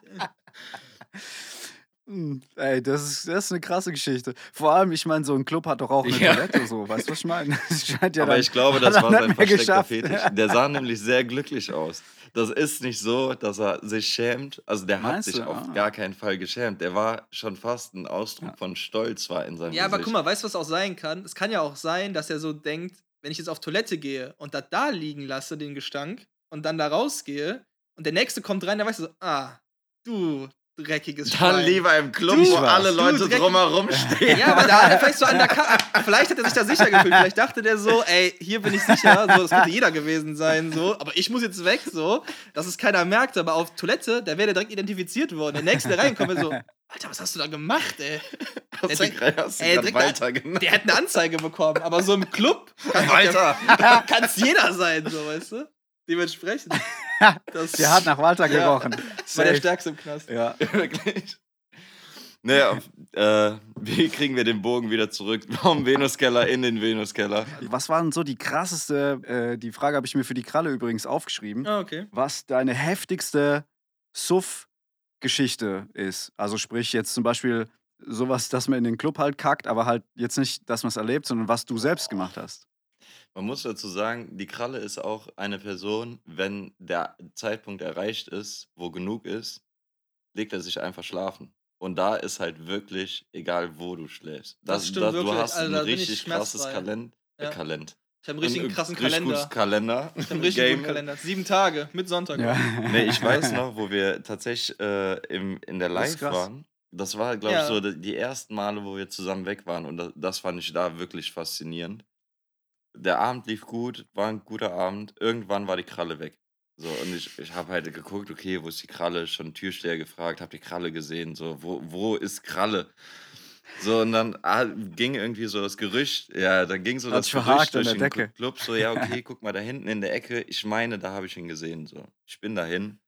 Hm, Ey, das ist, das ist eine krasse Geschichte. Vor allem, ich meine, so ein Club hat doch auch eine
Ja.
Toilette, so. Weißt du, was ich meine? Scheint ja
Aber
dann-
ich glaube, das
hat
war sein versteckter
geschafft.
Fetisch. Der sah nämlich sehr glücklich aus. Das ist nicht so, dass er sich schämt. Also der hat
Meinst
sich
du?
auf
Ah.
gar keinen Fall geschämt. Der war schon fast ein Ausdruck
Ja.
von Stolz war in seinem
Ja, aber
Gesicht.
guck mal, weißt du, was auch sein kann? Es kann ja auch sein, dass er so denkt, wenn ich jetzt auf Toilette gehe und das da liegen lasse, den Gestank, und dann da rausgehe und der Nächste kommt rein, dann weißt du so, ah, du dreckiges
Dann
Schwein.
lieber im Club,
Du
wo alle
Du
Leute
Dreck-
drumherum stehen.
Ja, aber da hat er vielleicht so an der Ka Vielleicht hat er sich da sicher gefühlt. Vielleicht dachte der so, ey, hier bin ich sicher. So, das könnte jeder gewesen sein. So, aber ich muss jetzt weg, so, dass es keiner merkt. Aber auf Toilette, da wäre der direkt identifiziert worden. Der nächste, der reinkommt, wäre so, Alter, was hast du da gemacht, ey?
Hast du
direkt-
gerade hast du
ey, direkt-
Walter genannt?
Der hätte eine Anzeige bekommen. Aber so im Club
Walter!
kann es jeder sein, so, weißt du? Dementsprechend. Das
Der hat nach Walter
Ja.
gerochen.
war der. Stärkste im Knast.
Ja.
Wirklich. Naja, äh, wie kriegen wir den Bogen wieder zurück vom Venuskeller in den Venuskeller?
Was war denn so die krasseste, äh, die Frage habe ich mir für die Kralle übrigens aufgeschrieben,
Ah, okay.
was deine heftigste Suff-Geschichte ist? Also sprich jetzt zum Beispiel sowas, dass man in den Club halt kackt, aber halt jetzt nicht, dass man es erlebt, sondern was du selbst gemacht hast.
Man muss dazu sagen, die Kralle ist auch eine Person, wenn der Zeitpunkt erreicht ist, wo genug ist, legt er sich einfach schlafen. Und da ist halt wirklich egal, wo du schläfst.
Das stimmt
Du
wirklich.
hast
Also
ein
da
richtig krasses. Kalend. Äh,
Ja.
Kalend.
Ich habe einen richtigen
Ein, äh,
krassen
richtig
Kalender.
gutes Kalender.
Ich habe einen richtig
Game.
guten Kalender. Sieben Tage mit Sonntag.
Ja.
Nee, ich weiß noch, wo wir tatsächlich äh, im, in der
Das
Live waren. Das war, glaube
Ja.
ich, so die, die ersten Male, wo wir zusammen weg waren. Und das, das fand ich da wirklich faszinierend. Der Abend lief gut, war ein guter Abend. Irgendwann war die Kralle weg. So, und ich, ich habe halt geguckt, okay, wo ist die Kralle? Schon Türsteher gefragt, hab die Kralle gesehen. So, wo, wo ist Kralle? So, und dann ah, ging irgendwie so das Gerücht, ja, dann ging so
Hat
das Gerücht durch den
Decke.
Club, so, ja, okay, guck mal da hinten in der Ecke, ich meine, da habe ich ihn gesehen, so. Ich bin dahin.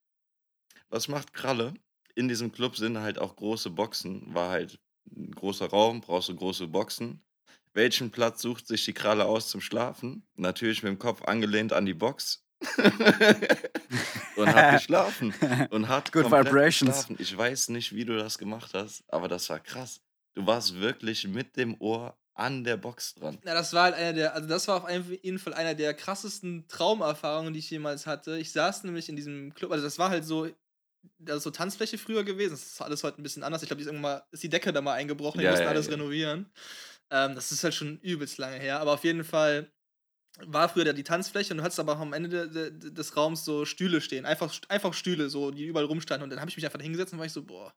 Was macht Kralle? In diesem Club sind halt auch große Boxen, war halt ein großer Raum, brauchst du große Boxen. Welchen Platz sucht sich die Kralle aus zum Schlafen? Natürlich mit dem Kopf angelehnt an die Box. und hat geschlafen. Und hat
Good vibrations.
geschlafen. Ich weiß nicht, wie du das gemacht hast, aber das war krass. Du warst wirklich mit dem Ohr an der Box dran.
Ja, das war halt einer der, also das war auf jeden Fall einer der krassesten Traumerfahrungen, die ich jemals hatte. Ich saß nämlich in diesem Club, also das war halt so, das ist so Tanzfläche früher gewesen. Das ist alles heute ein bisschen anders. Ich glaube, die ist irgendwann mal, ist die Decke da mal eingebrochen, die
Ja,
mussten
ja,
alles
ja.
renovieren. Ähm, das ist halt schon übelst lange her, aber auf jeden Fall war früher da die Tanzfläche und du hattest aber auch am Ende de, de, des Raums so Stühle stehen. Einfach, einfach Stühle, so, die überall rumstanden. Und dann habe ich mich einfach hingesetzt und war ich so, boah,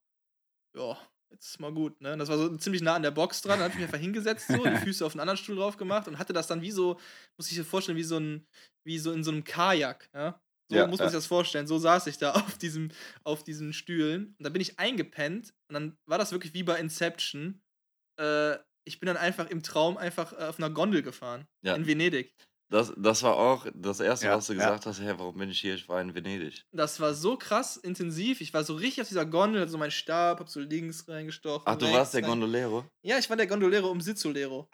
ja, jetzt ist mal gut, ne? Das war so ziemlich nah an der Box dran, dann habe ich mich einfach hingesetzt, so, die Füße auf einen anderen Stuhl drauf gemacht und hatte das dann wie so, muss ich dir vorstellen, wie so ein, wie so in so einem Kajak, ja? So
Ja,
muss man sich das vorstellen. So saß ich da auf, diesem, auf diesen Stühlen. Und dann bin ich eingepennt und dann war das wirklich wie bei Inception. Äh, ich bin dann einfach im Traum einfach äh, auf einer Gondel gefahren.
Ja.
In Venedig.
Das, das war auch das Erste,
Ja,
was du
ja.
gesagt hast. Hä, warum bin ich hier? Ich war in Venedig.
Das war so krass intensiv. Ich war so richtig auf dieser Gondel, so meinen Stab, hab so links reingestochen.
Ach, du warst der
rein-
Gondolero?
Ja, ich war der Gondolero um Sitzolero.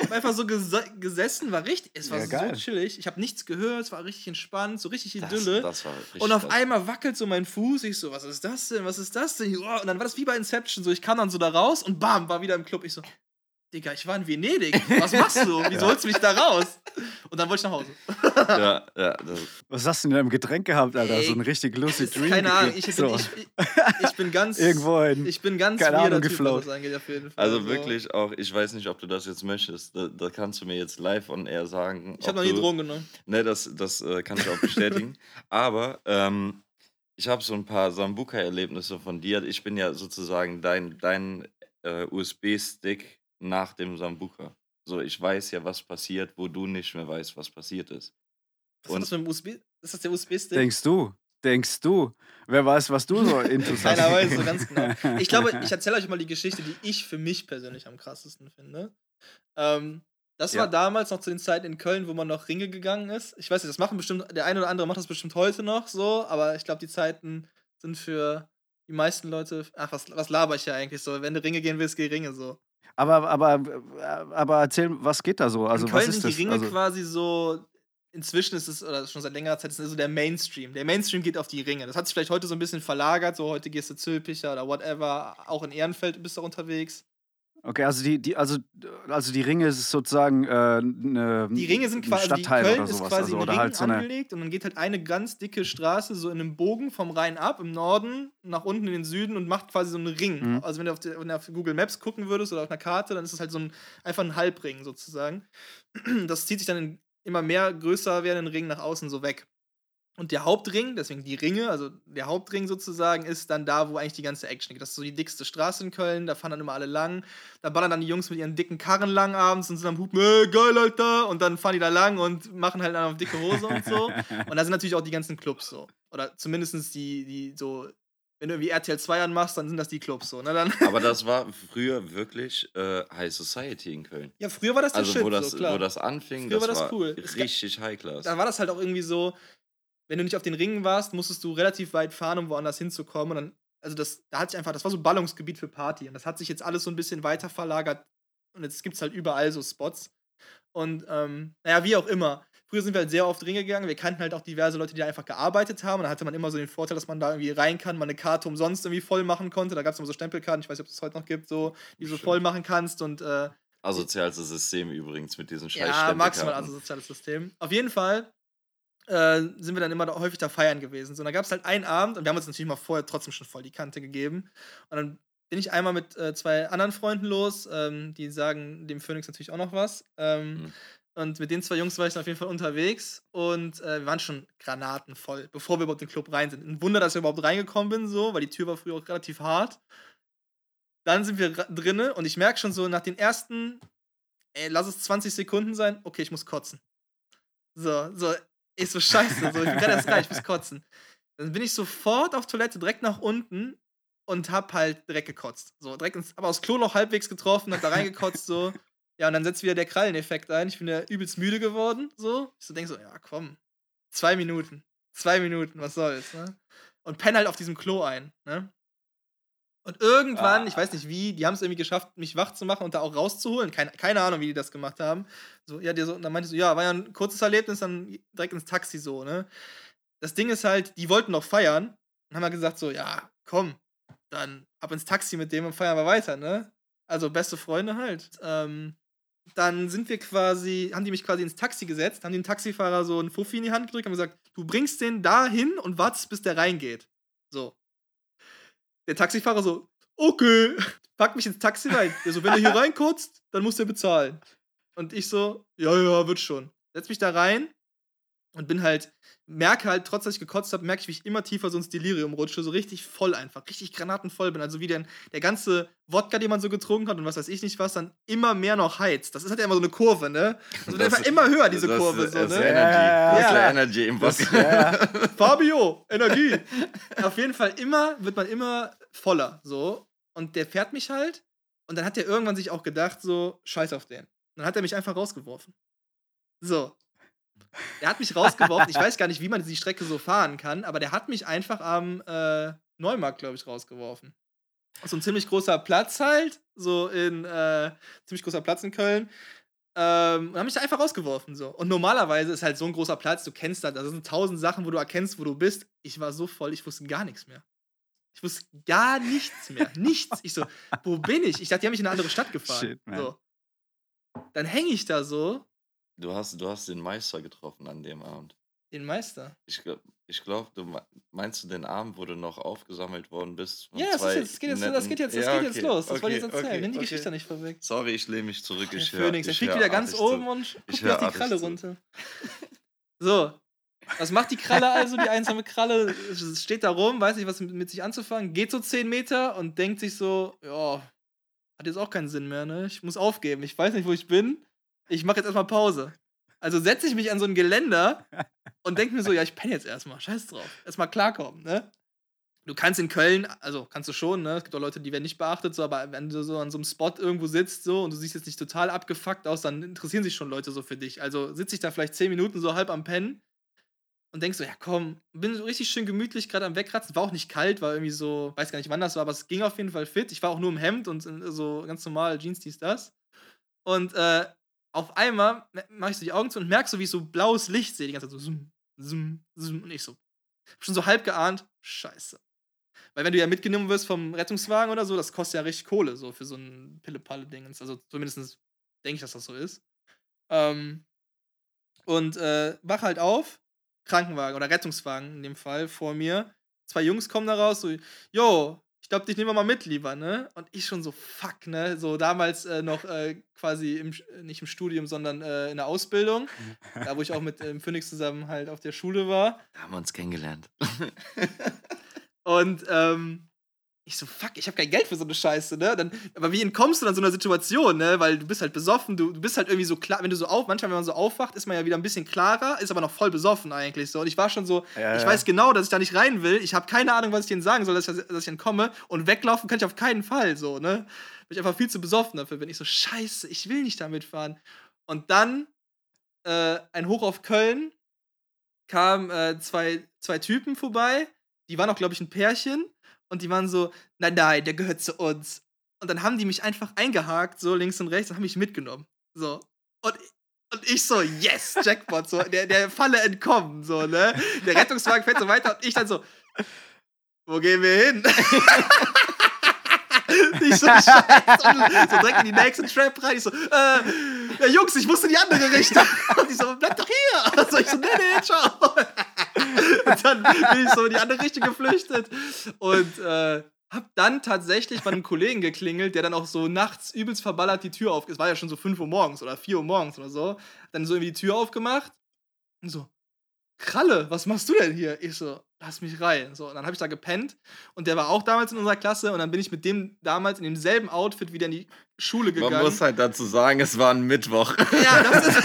hab einfach so gese gesessen, war richtig, es war
Ja,
so
geil.
chillig. Ich habe nichts gehört, es war richtig entspannt, so richtig
Das,
Idylle.
das war richtig
und auf
krass.
einmal wackelt so mein Fuß. Ich so, was ist das denn? Was ist das denn? Oh, Und dann war das wie bei Inception. So, ich kam dann so da raus und bam, war wieder im Club. Ich so, Digga, ich war in Venedig. Was machst du? Wieso holst du mich da raus? Und dann wollte ich nach Hause.
Ja, ja.
Was hast du in deinem Getränk gehabt, Alter?
Ey,
so ein richtig lucid Dream.
Keine Ahnung, ich bin,
so.
ich, ich, ich bin ganz.
Irgendwo in.
Ich bin ganz
Keine Ahnung,
Typ,
geflowt.
was das angeht, auf jeden Fall.
also
So.
wirklich auch, ich weiß nicht, ob du das jetzt möchtest. Da, da kannst du mir jetzt live on air sagen.
Ich habe noch nie
du-
Drogen genommen.
Ne, das, das äh, kann ich auch bestätigen. Aber ähm, ich habe so ein paar Sambuka-Erlebnisse von dir. Ich bin ja sozusagen dein, dein äh, USB-Stick nach dem Sambuka. So, ich weiß ja, was passiert, wo du nicht mehr weißt, was passiert ist.
Was
Und-
ist das mit dem USB? Ist das der USB-Stick?
Denkst du? Denkst du? Wer weiß, was du so intus hast?
Keiner weiß so ganz genau. Ich glaube, ich erzähle euch mal die Geschichte, die ich für mich persönlich am krassesten finde. Ähm, das
Ja.
war damals noch zu den Zeiten in Köln, wo man noch Ringe gegangen ist. Ich weiß nicht, das machen bestimmt, der eine oder andere macht das bestimmt heute noch so, aber ich glaube, die Zeiten sind für die meisten Leute. Ach, was, was laber ich ja eigentlich so? Wenn du Ringe gehen willst, geh Ringe so.
Aber, aber, aber erzähl, was geht da so? Also,
in Köln
was ist
sind die Ringe
also,
quasi so. Inzwischen ist es, oder schon seit längerer Zeit, ist es so der Mainstream. Der Mainstream geht auf die Ringe. Das hat sich vielleicht heute so ein bisschen verlagert. So, heute gehst du Zülpicher oder whatever. Auch in Ehrenfeld bist du unterwegs.
Okay, also die, die, also, also die Ringe ist sozusagen äh, ne,
Die Ringe sind quasi, die
Stadtteil
Köln
oder
ist
sowas.
quasi
also,
in
oder
Ringen
halt so eine.
angelegt und dann geht halt eine ganz dicke Straße so in einem Bogen vom Rhein ab, im Norden, nach unten in den Süden und macht quasi so einen Ring.
Mhm.
Also wenn du, auf die, wenn du auf Google Maps gucken würdest oder auf einer Karte, dann ist es halt so ein, einfach ein Halbring sozusagen. Das zieht sich dann in immer mehr größer werdenden Ringen nach außen so weg. Und der Hauptring, deswegen die Ringe, also der Hauptring sozusagen, ist dann da, wo eigentlich die ganze Action geht. Das ist so die dickste Straße in Köln, da fahren dann immer alle lang. Da ballern dann die Jungs mit ihren dicken Karren lang abends und sind am Hupen, äh, geil, Alter. Und dann fahren die da lang und machen halt dann auf dicke Hose und so. Und da sind natürlich auch die ganzen Clubs so. Oder zumindest die, die so, wenn du irgendwie RTL 2 anmachst, dann sind das die Clubs so. Ne? Dann
Aber das war früher wirklich äh, High Society in Köln.
ja, früher war das der
Also,
Shit,
wo das,
so, klar.
wo das anfing,
Früher
das
war das cool.
Richtig High Class.
da war das halt auch irgendwie so, wenn du nicht auf den Ringen warst, musstest du relativ weit fahren, um woanders hinzukommen. Und dann, also das, da hat sich einfach, das war so Ballungsgebiet für Party. Und das hat sich jetzt alles so ein bisschen weiter verlagert. Und jetzt gibt es halt überall so Spots. Und ähm, naja, wie auch immer. Früher sind wir halt sehr oft Ringe gegangen. Wir kannten halt auch diverse Leute, die da einfach gearbeitet haben. Und da hatte man immer so den Vorteil, dass man da irgendwie rein kann, man eine Karte umsonst irgendwie voll machen konnte. Da gab es immer so Stempelkarten, ich weiß nicht, ob es das heute noch gibt, so, die du so voll machen kannst. Und äh,
Asozialste System übrigens mit diesen scheiß
ja, maximal
Stempelkarten.
also soziales System. Auf jeden Fall äh, sind wir dann immer da häufig da feiern gewesen. So, und da gab es halt einen Abend und wir haben uns natürlich mal vorher trotzdem schon voll die Kante gegeben. Und dann bin ich einmal mit äh, zwei anderen Freunden los, ähm, die sagen dem Phoenix natürlich auch noch was. Ähm,
Mhm.
Und mit den zwei Jungs war ich dann auf jeden Fall unterwegs und äh, wir waren schon granatenvoll, bevor wir überhaupt in den Club rein sind. Ein Wunder, dass ich überhaupt reingekommen bin, so, weil die Tür war früher auch relativ hart. Dann sind wir ra- drinne und ich merke schon so nach den ersten, ey, lass es 20 Sekunden sein, okay, ich muss kotzen. So, so, ich so scheiße, so, ich bin gerade erst rein, ich muss kotzen. Dann bin ich sofort auf Toilette, direkt nach unten und hab halt direkt gekotzt. So, direkt ins, aber aus Klo noch halbwegs getroffen, hab da reingekotzt, so. Ja, und dann setzt wieder der Kralleneffekt ein. Ich bin ja übelst müde geworden, so. Ich so denk so, ja, komm. Zwei Minuten. Zwei Minuten, was soll's, ne? Und penne halt auf diesem Klo ein, ne? Und irgendwann,
Ah.
ich weiß nicht wie, die haben es irgendwie geschafft, mich wach zu machen und da auch rauszuholen. Keine, keine Ahnung, wie die das gemacht haben. So, ja, der so, und dann meinte ich so, ja, war ja ein kurzes Erlebnis, dann direkt ins Taxi so, ne? Das Ding ist halt, die wollten noch feiern und haben halt gesagt so, ja, komm, dann ab ins Taxi mit dem und feiern wir weiter, ne? Also beste Freunde halt. Ähm, dann sind wir quasi, haben die mich quasi ins Taxi gesetzt, haben den Taxifahrer so einen Fuffi in die Hand gedrückt und gesagt, du bringst den da hin und wartest, bis der reingeht. So. Der Taxifahrer so, okay, pack mich ins Taxi rein. Der so, wenn du hier reinkotzt, dann musst du bezahlen. Und ich so, ja, ja, wird schon. Setz mich da rein und bin halt, merke halt, trotz dass ich gekotzt habe, merke ich, wie ich immer tiefer so ins Delirium rutsche, so richtig voll einfach, richtig granatenvoll bin. Also wie der, der ganze Wodka, den man so getrunken hat und was weiß ich nicht was, dann immer mehr noch heizt. Das ist halt ja immer so eine Kurve, ne? Das wird einfach immer höher, diese
das,
Kurve.
Das,
So,
das ist
ne?
Energy.
Ja,
das ist
ja.
Energy im Boss.
Ja, ja.
Fabio, Energie. Auf jeden Fall immer, wird man immer voller, so. Und der fährt mich halt. Und dann hat er irgendwann sich auch gedacht, so, scheiß auf den. Und dann hat er mich einfach rausgeworfen. So. Der hat mich rausgeworfen. Ich weiß gar nicht, wie man die Strecke so fahren kann, aber der hat mich einfach am äh, Neumarkt, glaube ich, rausgeworfen. So ein ziemlich großer Platz halt, so in, äh, ziemlich großer Platz in Köln. Ähm, und haben mich da einfach rausgeworfen. So. Und normalerweise ist halt so ein großer Platz, du kennst das, da sind tausend Sachen, wo du erkennst, wo du bist. Ich war so voll, ich wusste gar nichts mehr. Ich wusste gar nichts mehr. Nichts. Ich so, wo bin ich? Ich dachte, die haben mich in eine andere Stadt gefahren.
Shit, man.
so. Dann hänge ich da so,
Du hast, du hast den Meister getroffen an dem Abend.
den Meister.
Ich glaube, ich glaub, du me- meinst du den Abend, wo du noch aufgesammelt worden bist?
Ja, das, ist jetzt, das, geht jetzt, das geht jetzt, das
Ja,
geht jetzt
okay,
los. Das wollte ich
okay,
jetzt erzählen.
okay,
Nimm die
okay.
Geschichte nicht vorweg.
Sorry, ich lehne mich zurück.
Der
Ich hör,
Phoenix, der
ich
fliegt wieder ganz oben
zu.
und guckt mir die Kralle
zu.
runter. So, was macht die Kralle also, die einsame Kralle? Steht da rum, weiß nicht, was mit sich anzufangen, geht so 10 Meter und denkt sich so, ja, hat jetzt auch keinen Sinn mehr, ne? Ich muss aufgeben, ich weiß nicht, wo ich bin. Ich mache jetzt erstmal Pause. Also setze ich mich an so ein Geländer und denke mir so, ja, ich penne jetzt erstmal, scheiß drauf. Erstmal klarkommen, ne? Du kannst in Köln, also kannst du schon, ne? Es gibt auch Leute, die werden nicht beachtet, so, aber wenn du so an so einem Spot irgendwo sitzt so und du siehst jetzt nicht total abgefuckt aus, dann interessieren sich schon Leute so für dich. Also sitze ich da vielleicht zehn Minuten so halb am Pennen und denkst so, ja komm, bin so richtig schön gemütlich gerade am Wegkratzen. War auch nicht kalt, war irgendwie so, weiß gar nicht wann das war, aber es ging auf jeden Fall fit. Ich war auch nur im Hemd und in- so ganz normal Jeans, dies, das. Und äh, auf einmal mache ich so die Augen zu und merke so, wie ich so blaues Licht sehe, die ganze Zeit so zoom, zoom, zoom und ich so, schon so halb geahnt, scheiße. Weil wenn du ja mitgenommen wirst vom Rettungswagen oder so, das kostet ja richtig Kohle, so für so ein Pille-Palle-Dingens. Also zumindest denke ich, dass das so ist. Ähm, und äh, wach halt auf, Krankenwagen oder Rettungswagen in dem Fall vor mir. Zwei Jungs kommen da raus, so, yo, ich glaube, dich nehmen wir mal mit, lieber, ne? Und ich schon so, fuck, ne? So damals äh, noch äh, quasi im, äh, nicht im Studium, sondern äh, in der Ausbildung. da, wo ich auch mit ähm, Phoenix zusammen halt auf der Schule war.
Da haben wir uns kennengelernt.
Und ähm, ich so, fuck, ich habe kein Geld für so eine Scheiße, ne? Dann, aber wie entkommst du dann so einer Situation, ne? Weil du bist halt besoffen, du, du bist halt irgendwie so klar, wenn du so auf, manchmal, wenn man so aufwacht, ist man ja wieder ein bisschen klarer, ist aber noch voll besoffen eigentlich so. Und ich war schon so,
Ja,
ich
ja.
weiß genau, dass ich da nicht rein will. Ich habe keine Ahnung, was ich denen sagen soll, dass ich, dass ich entkomme. Und weglaufen kann ich auf keinen Fall, so, ne? Bin ich einfach viel zu besoffen dafür. Bin ich so, scheiße, ich will nicht damit fahren. Und dann äh, ein Hoch auf Köln kamen äh, zwei, zwei Typen vorbei. Die waren auch, glaube ich, ein Pärchen. Und die waren so, nein, nein, der gehört zu uns. Und dann haben die mich einfach eingehakt, so links und rechts, und haben mich mitgenommen. So. Und, und ich so, yes, Jackpot, so, der, der Falle entkommen, so, ne? Der Rettungswagen fährt so weiter und ich dann so, wo gehen wir hin? ich so, scheiße. So direkt in die nächste Trap rein. Ich so, äh, Jungs, ich muss in die andere Richtung. Und die so, bleib doch hier. Und so, ich so, nee, nee, ciao. Und dann bin ich so in die andere Richtung geflüchtet. Und äh, hab dann tatsächlich bei einem Kollegen geklingelt, der dann auch so nachts übelst verballert die Tür auf. Es war ja schon so 5 Uhr morgens oder 4 Uhr morgens oder so. Dann so irgendwie die Tür aufgemacht. Und so, Kralle, was machst du denn hier? Ich so, lass mich rein. So, und dann habe ich da gepennt und der war auch damals in unserer Klasse und dann bin ich mit dem damals in demselben Outfit wieder in die Schule gegangen.
Man muss halt dazu sagen, es war ein Mittwoch.
Ja, das ist.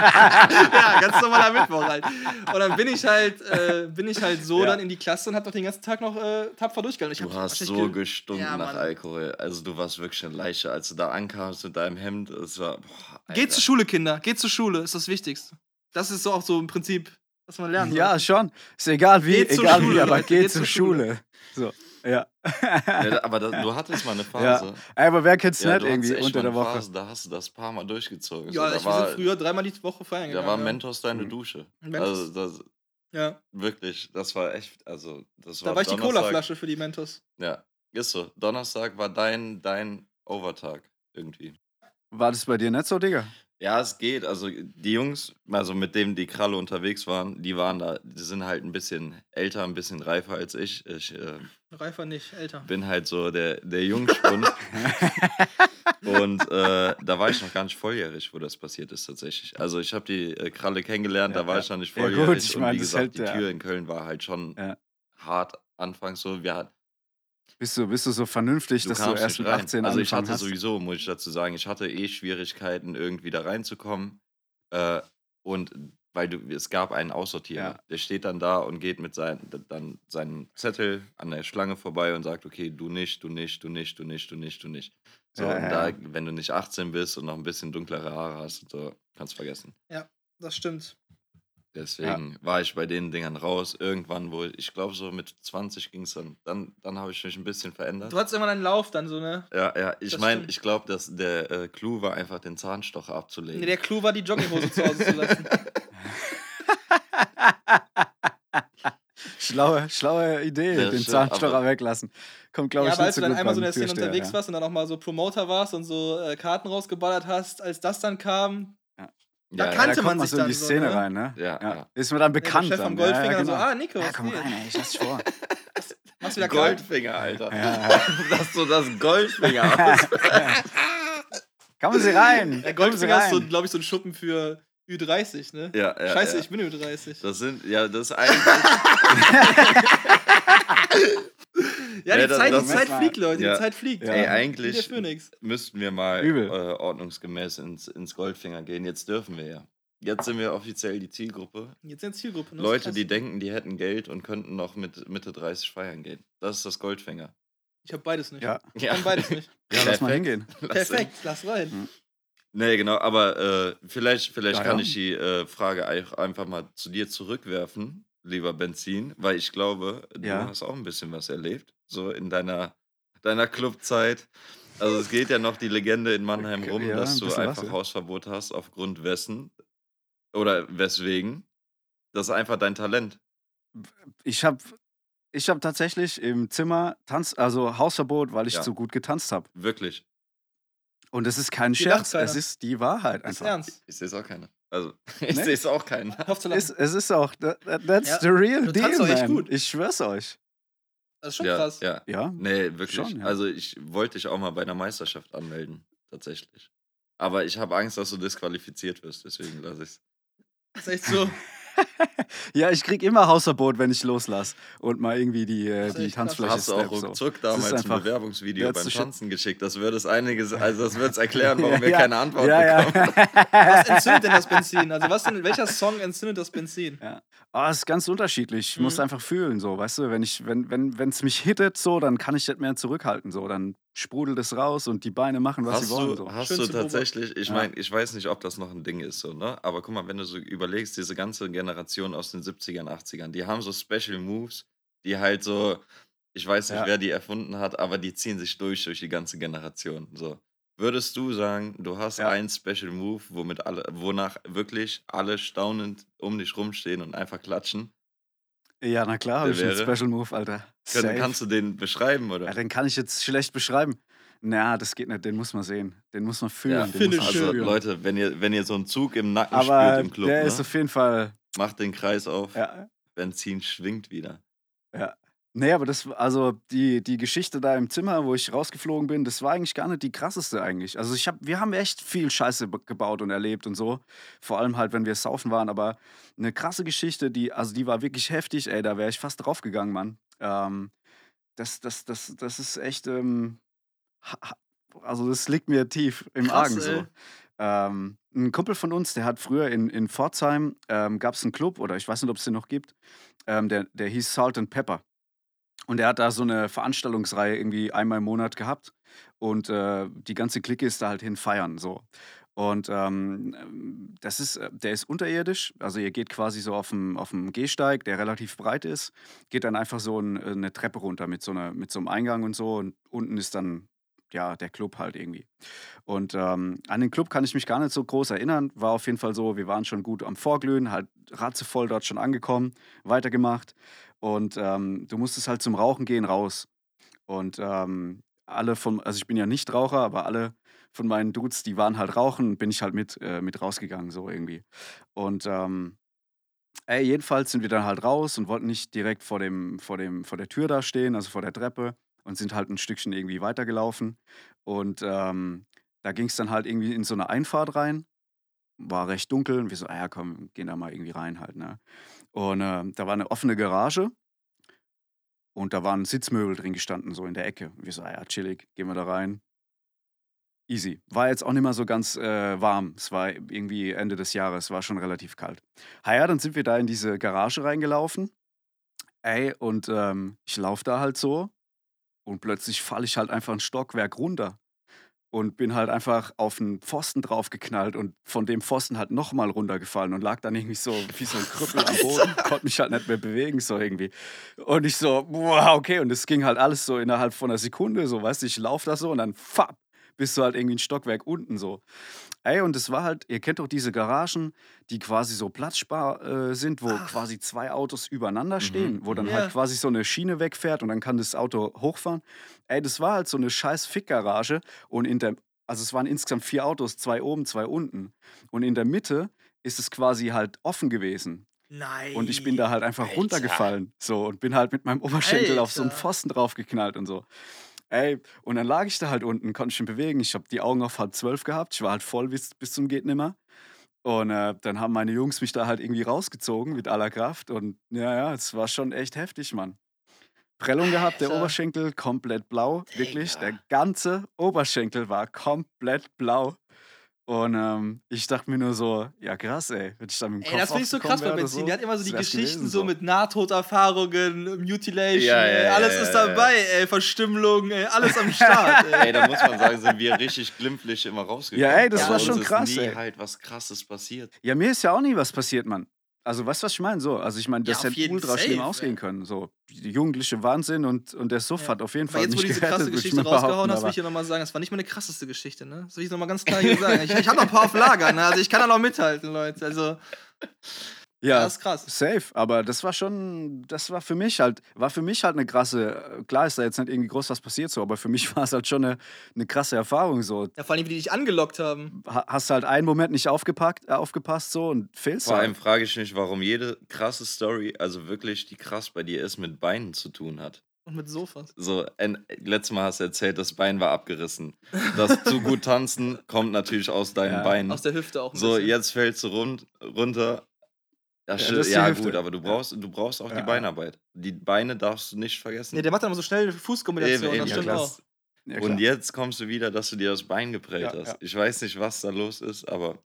ja, ganz normaler Mittwoch halt. Und dann bin ich halt, äh, bin ich halt so
Ja.
dann in die Klasse und hab doch den ganzen Tag noch äh, tapfer durchgehalten.
Du hast so
ge-
gestunken
Ja,
nach. Alkohol. Also du warst wirklich eine Leiche, als du da ankamst mit deinem Hemd. Es war. Boah.
Geht zur Schule, Kinder. Geht zur Schule, ist das Wichtigste. Das ist so auch so im Prinzip, was man soll.
Ja, schon. Ist egal wie,
Geht zur
egal
Schule,
wie, aber
Leute,
geht,
geht
zur
zur
Schule. So, ja.
Ja, aber da, du hattest mal eine Phase.
ja. Aber wer kennt's
Ja,
nicht irgendwie
echt
unter
mal
der Woche?
Phase, da hast du das paar Mal durchgezogen.
Ja,
so,
ich
da war,
bin früher dreimal die Woche feiern
Da
gegangen.
war
ja.
Mentos deine
Mhm.
Dusche.
Mentos.
Also das,
Ja.
wirklich, das war echt, also das war
Da war ich die Colaflasche für die Mentos.
Ja, ist so. Donnerstag war dein, dein Overtag irgendwie.
War das bei dir nicht so, Digga?
Ja, es geht. Also die Jungs, also mit denen die Kralle unterwegs waren, die waren da, die sind halt ein bisschen älter, ein bisschen reifer als ich. Ich äh,
Reifer nicht, älter.
bin halt so der, der Jungspund. Und äh, da war ich noch gar nicht volljährig, wo das passiert ist tatsächlich. Also ich habe die äh, Kralle kennengelernt,
Ja,
da war
ja.
ich noch nicht
Ja, gut,
volljährig.
ich
und
mein,
wie
das
gesagt, die
ja-
Tür in Köln war halt schon
Ja.
hart anfangs so. Wir hatten
Bist du, bist du so vernünftig,
Du
dass du erst mit
rein.
18
Also ich hatte
hast?
sowieso, muss ich dazu sagen, ich hatte eh Schwierigkeiten, irgendwie da reinzukommen. Äh, und weil du, es gab einen Aussortierer.
Ja.
Der steht dann da und geht mit sein, dann seinen Zettel an der Schlange vorbei und sagt, okay, du nicht, du nicht, du nicht, du nicht, du nicht, du nicht. So,
Ja,
und
ja,
da,
ja.
wenn du nicht 18 bist und noch ein bisschen dunklere Haare hast, und so, kannst vergessen.
Das stimmt.
Deswegen war ich bei den Dingern raus. Irgendwann, wo ich, ich glaube, so mit 20 ging es dann. Dann, dann habe ich mich ein bisschen verändert.
Du hattest immer einen Lauf dann so, ne?
Ja, ja. Ich meine, ich glaube, dass der äh, Clou war einfach den Zahnstocher abzulegen.
Nee, der Clou war, die Jogginghose zu Hause zu lassen.
Schlaue, schlaue Idee,
Das
den Zahnstocher weglassen. Kommt, glaube
ja,
ich,
als
so
du dann einmal so in der Szene unterwegs
ja.
warst und dann auch mal so Promoter warst und so äh, Karten rausgeballert hast, als das dann kam, da
ja,
kannte
da
man sich
so in die
dann so,
Szene
ne?
rein, ne?
Ja, ja.
Ist mir dann
ja,
bekannt.
der Chef
dann.
vom Goldfinger
ja, ja,
so,
genau.
ah, Nico,
ja, komm rein, ey, ich lass dich vor.
Machst wieder?
Goldfinger, Alter.
Ja, ja.
Dass du das Goldfinger.
Kommen Sie rein.
Der Goldfinger ist, so,
rein.
glaube ich, so ein Schuppen für Ü30, ne?
Ja, ja,
Scheiße,
ja.
ich bin Ü30.
Das sind, ja, das ist eigentlich.
ja,
Ja,
die
das-
Zeit,
das
die
ist
Zeit fliegt, Leute,
Ja.
die Zeit fliegt.
Ja.
Ey, eigentlich müssten wir mal
Übel.
äh, ordnungsgemäß ins, ins Goldfinger gehen. Jetzt dürfen wir ja. Jetzt sind wir offiziell die Zielgruppe.
Jetzt sind Zielgruppe.
Leute, die denken, die hätten Geld und könnten noch mit Mitte 30 feiern gehen. Das ist das Goldfinger.
Ich habe beides nicht.
Ja,
Ich kann beides nicht.
ja lass mal hingehen.
Lass
Perfekt, lass rein.
Hm.
Nee, genau, aber äh, vielleicht, vielleicht
Ja,
kann
ja.
ich die äh, Frage auch einfach mal zu dir zurückwerfen, lieber Benzin, weil ich glaube, du
Ja.
hast auch ein bisschen was erlebt, so in deiner, deiner Clubzeit. Also es geht ja noch die Legende in Mannheim rum,
Ja,
dass
ein
du
was,
einfach
ja.
Hausverbot hast, aufgrund wessen oder weswegen. Das ist einfach dein Talent.
Ich habe ich hab tatsächlich im Zimmer Tanz, also Hausverbot, weil ich
Ja.
zu gut getanzt habe.
Wirklich.
Und es ist kein
Die
Scherz, es ist die Wahrheit
Das ist
einfach.
ernst.
Ich sehe es auch keiner. Also, ich
Nee?
sehe es auch keinen.
Es, es ist auch, that, that- that's
Ja,
the real
du
deal, man.
gut.
Ich schwör's euch.
Das ist schon
Ja,
krass.
ja.
Ja,
Nee, wirklich.
Schon, ja.
Also ich wollte dich auch mal bei einer Meisterschaft anmelden, tatsächlich. Aber ich habe Angst, dass du disqualifiziert wirst, deswegen lasse ich es.
Das ist echt so.
ja, ich krieg immer Hausverbot, wenn ich loslasse und mal irgendwie die, äh, die. Tanzfläche
Hast du auch
so.
ruckzuck
ist
damals ein Bewerbungsvideo beim. Tanzen geschickt. Das würde es einiges, also das würde es erklären, warum wir
Ja,
keine Antwort
ja,
bekommen.
Was
ja.
entzündet denn das Benzin? Also was denn, welcher Song entzündet das Benzin?
Ah, es ist ganz unterschiedlich. Ich muss
Mhm.
einfach fühlen, so, weißt du, wenn ich, wenn, wenn, wenn es mich hittet, so, dann kann ich nicht mehr zurückhalten, so, dann sprudelt es raus und die Beine machen, was
Hast
sie wollen,
du,
so.
hast
Schön
du tatsächlich, ich
Ja.
meine, ich weiß nicht, ob das noch ein Ding ist, so, ne? Aber guck mal, wenn du so überlegst, diese ganze Generation aus den 70ern, 80ern, die haben so Special Moves, die halt so, ich weiß nicht,
Ja.
wer die erfunden hat, aber die ziehen sich durch durch die ganze Generation. So. Würdest du sagen, du hast
Ja.
einen Special Move, womit alle, wonach wirklich alle staunend um dich rumstehen und einfach klatschen?
Ja, na klar, habe ich einen? Special Move, Alter.
Können, kannst du den beschreiben, oder?
Ja, den kann ich jetzt schlecht beschreiben. Na, das geht nicht, den muss man sehen. Den muss man fühlen.
Ja,
den
finde
muss man
also
schön.
Leute, wenn ihr, wenn ihr so einen Zug im Nacken
Aber
spürt im Club,
der
ne?
ist auf jeden Fall,
macht den Kreis auf,
ja,
Benzin schwingt wieder.
ja. Nee, aber das, also die, die Geschichte da im Zimmer, wo ich rausgeflogen bin, das war eigentlich gar nicht die krasseste eigentlich. Also ich hab, wir haben echt viel Scheiße gebaut und erlebt und so. Vor allem halt, wenn wir saufen waren. Aber eine krasse Geschichte, die, also die war wirklich heftig, ey, da wäre ich fast draufgegangen, Mann. Ähm, das, das, das, das ist echt, ähm, also das liegt mir tief im
Krass,
Argen so.
ey.
Ähm, ein Kumpel von uns, der hat früher in, in Pforzheim, ähm, gab es einen Club, oder ich weiß nicht, ob es den noch gibt, ähm, der, der hieß Salt and Pepper. Und er hat da so eine Veranstaltungsreihe irgendwie einmal im Monat gehabt. Und äh, die ganze Clique ist da halt hin feiern. So. Und ähm, das ist, äh, der ist unterirdisch. Also ihr geht quasi so auf dem, auf dem Gehsteig, der relativ breit ist, geht dann einfach so ein, eine Treppe runter mit so, einer, mit so einem Eingang und so. Und unten ist dann ja der Club halt irgendwie. Und ähm, an den Club kann ich mich gar nicht so groß erinnern. War auf jeden Fall so, wir waren schon gut am Vorglühen, halt ratzevoll dort schon angekommen, weitergemacht. Und ähm, du musstest halt zum Rauchen gehen raus. Und ähm, alle von, also ich bin ja nicht Raucher, aber alle von meinen Dudes, die waren halt rauchen, bin ich halt mit, äh, mit rausgegangen, so irgendwie. Und ähm, ey, jedenfalls sind wir dann halt raus und wollten nicht direkt vor, dem, vor, dem, vor der Tür da stehen, also vor der Treppe, und sind halt ein Stückchen irgendwie weitergelaufen. Und ähm, da ging es dann halt irgendwie in so eine Einfahrt rein. War recht dunkel und wir so, ah ja, komm, gehen da mal irgendwie rein halt, ne? Und äh, da war eine offene Garage und da waren Sitzmöbel drin gestanden, so in der Ecke. Und wir so, ah ja, chillig, gehen wir da rein. Easy. War jetzt auch nicht mehr so ganz äh, warm. Es war irgendwie Ende des Jahres, war schon relativ kalt. Ha ja, dann sind wir da in diese Garage reingelaufen. Ey, und ähm, ich laufe da halt so und plötzlich falle ich halt einfach ein Stockwerk runter. und bin halt einfach auf einen Pfosten draufgeknallt und von dem Pfosten halt nochmal runtergefallen und lag dann irgendwie so wie so ein Krüppel am Boden, konnte mich halt nicht mehr bewegen, so irgendwie. Und ich so, wow, okay, und es ging halt alles so innerhalb von einer Sekunde, so, weißt du, ich laufe da so und dann, fapp, bist du halt irgendwie ein Stockwerk unten so. Ey, und es war halt, ihr kennt doch diese Garagen, die quasi so platzspar äh, sind, wo
Ach.
quasi zwei Autos übereinander stehen,
Mhm,
wo dann
ja.
halt quasi so eine Schiene wegfährt und dann kann das Auto hochfahren. Ey, das war halt so eine scheiß Fickgarage und in der, also es waren insgesamt vier Autos, zwei oben, zwei unten. Und in der Mitte ist es quasi halt offen gewesen.
Nein.
Und ich bin da halt einfach
Alter.
runtergefallen. So, und bin halt mit meinem Oberschenkel auf so einen
Alter.
Pfosten draufgeknallt und so. Ey, und dann lag ich da halt unten, konnte ich mich bewegen. Ich habe die Augen auf halb zwölf gehabt. Ich war halt voll bis, bis zum Geht nimmer. Und äh, dann haben meine Jungs mich da halt irgendwie rausgezogen mit aller Kraft. Und ja, ja, es war schon echt heftig, Mann. Prellung gehabt, der. Oberschenkel komplett blau. Wirklich, der ganze Oberschenkel war komplett blau. Und ähm, ich dachte mir nur so, ja krass, ey, wenn ich da mit dem
Ey,
Kopf
das finde ich so krass bei Benzin.
so,
Der hat immer so die Geschichten
gewesen,
so mit Nahtoderfahrungen, Mutilation,
Ja, ja,
ey, alles
ja,
ist
ja.
dabei, ey, Verstümmelung, ey, alles am Start, ey.
Ey, da muss man sagen, sind wir richtig glimpflich immer rausgekommen.
Ja, ey, das
war
uns
schon
ist
krass,
nie
ey.
halt was krasses passiert.
Ja, mir ist ja auch nie was passiert, Mann. Also, weißt du, was ich meine? So, also ich meine,
Ja,
das
auf
hätte ultra schlimm ausgehen können. So, die jugendliche Wahnsinn und, und der Suff
Ja.
hat auf jeden
Aber
Fall
jetzt, wo du diese krasse Geschichte rausgehauen hast, will
aber-
ich dir nochmal sagen, es war nicht meine krasseste Geschichte, ne? Das will ich nochmal ganz klar hier sagen. Ich, ich habe noch ein paar auf Lager, ne? Also ich kann da noch mithalten, Leute. Also,
Ja,
das ist krass.
safe. Aber das war schon, das war für mich halt, war für mich halt eine krasse, klar ist da jetzt nicht irgendwie groß was passiert so, aber für mich war es halt schon eine, eine krasse Erfahrung so.
Ja, vor allem, wie die dich angelockt haben.
Ha- Hast halt einen Moment nicht aufgepackt, äh, aufgepasst so und fehlst
Vor allem
halt.
frage ich mich, warum jede krasse Story, also wirklich die krass bei dir ist, mit Beinen zu tun hat.
Und mit Sofas.
So, ein, letztes Mal hast du erzählt, das Bein war abgerissen. Das zu gut tanzen kommt natürlich aus deinen
Ja.
Beinen.
Aus der Hüfte auch ein
So,
bisschen.
jetzt fällst du rund, runter. Ja,
Ja, das
ja gut, aber du brauchst, du brauchst auch
Ja.
die Beinarbeit. Die Beine darfst du nicht vergessen.
Nee, der macht dann immer so schnell Fußkombination,
Eben, eben,
das
ja,
stimmt
klar.
auch.
Ja.
Und jetzt kommst du wieder, dass du dir das Bein geprellt
Ja,
hast.
ja.
Ich weiß nicht, was da los ist, aber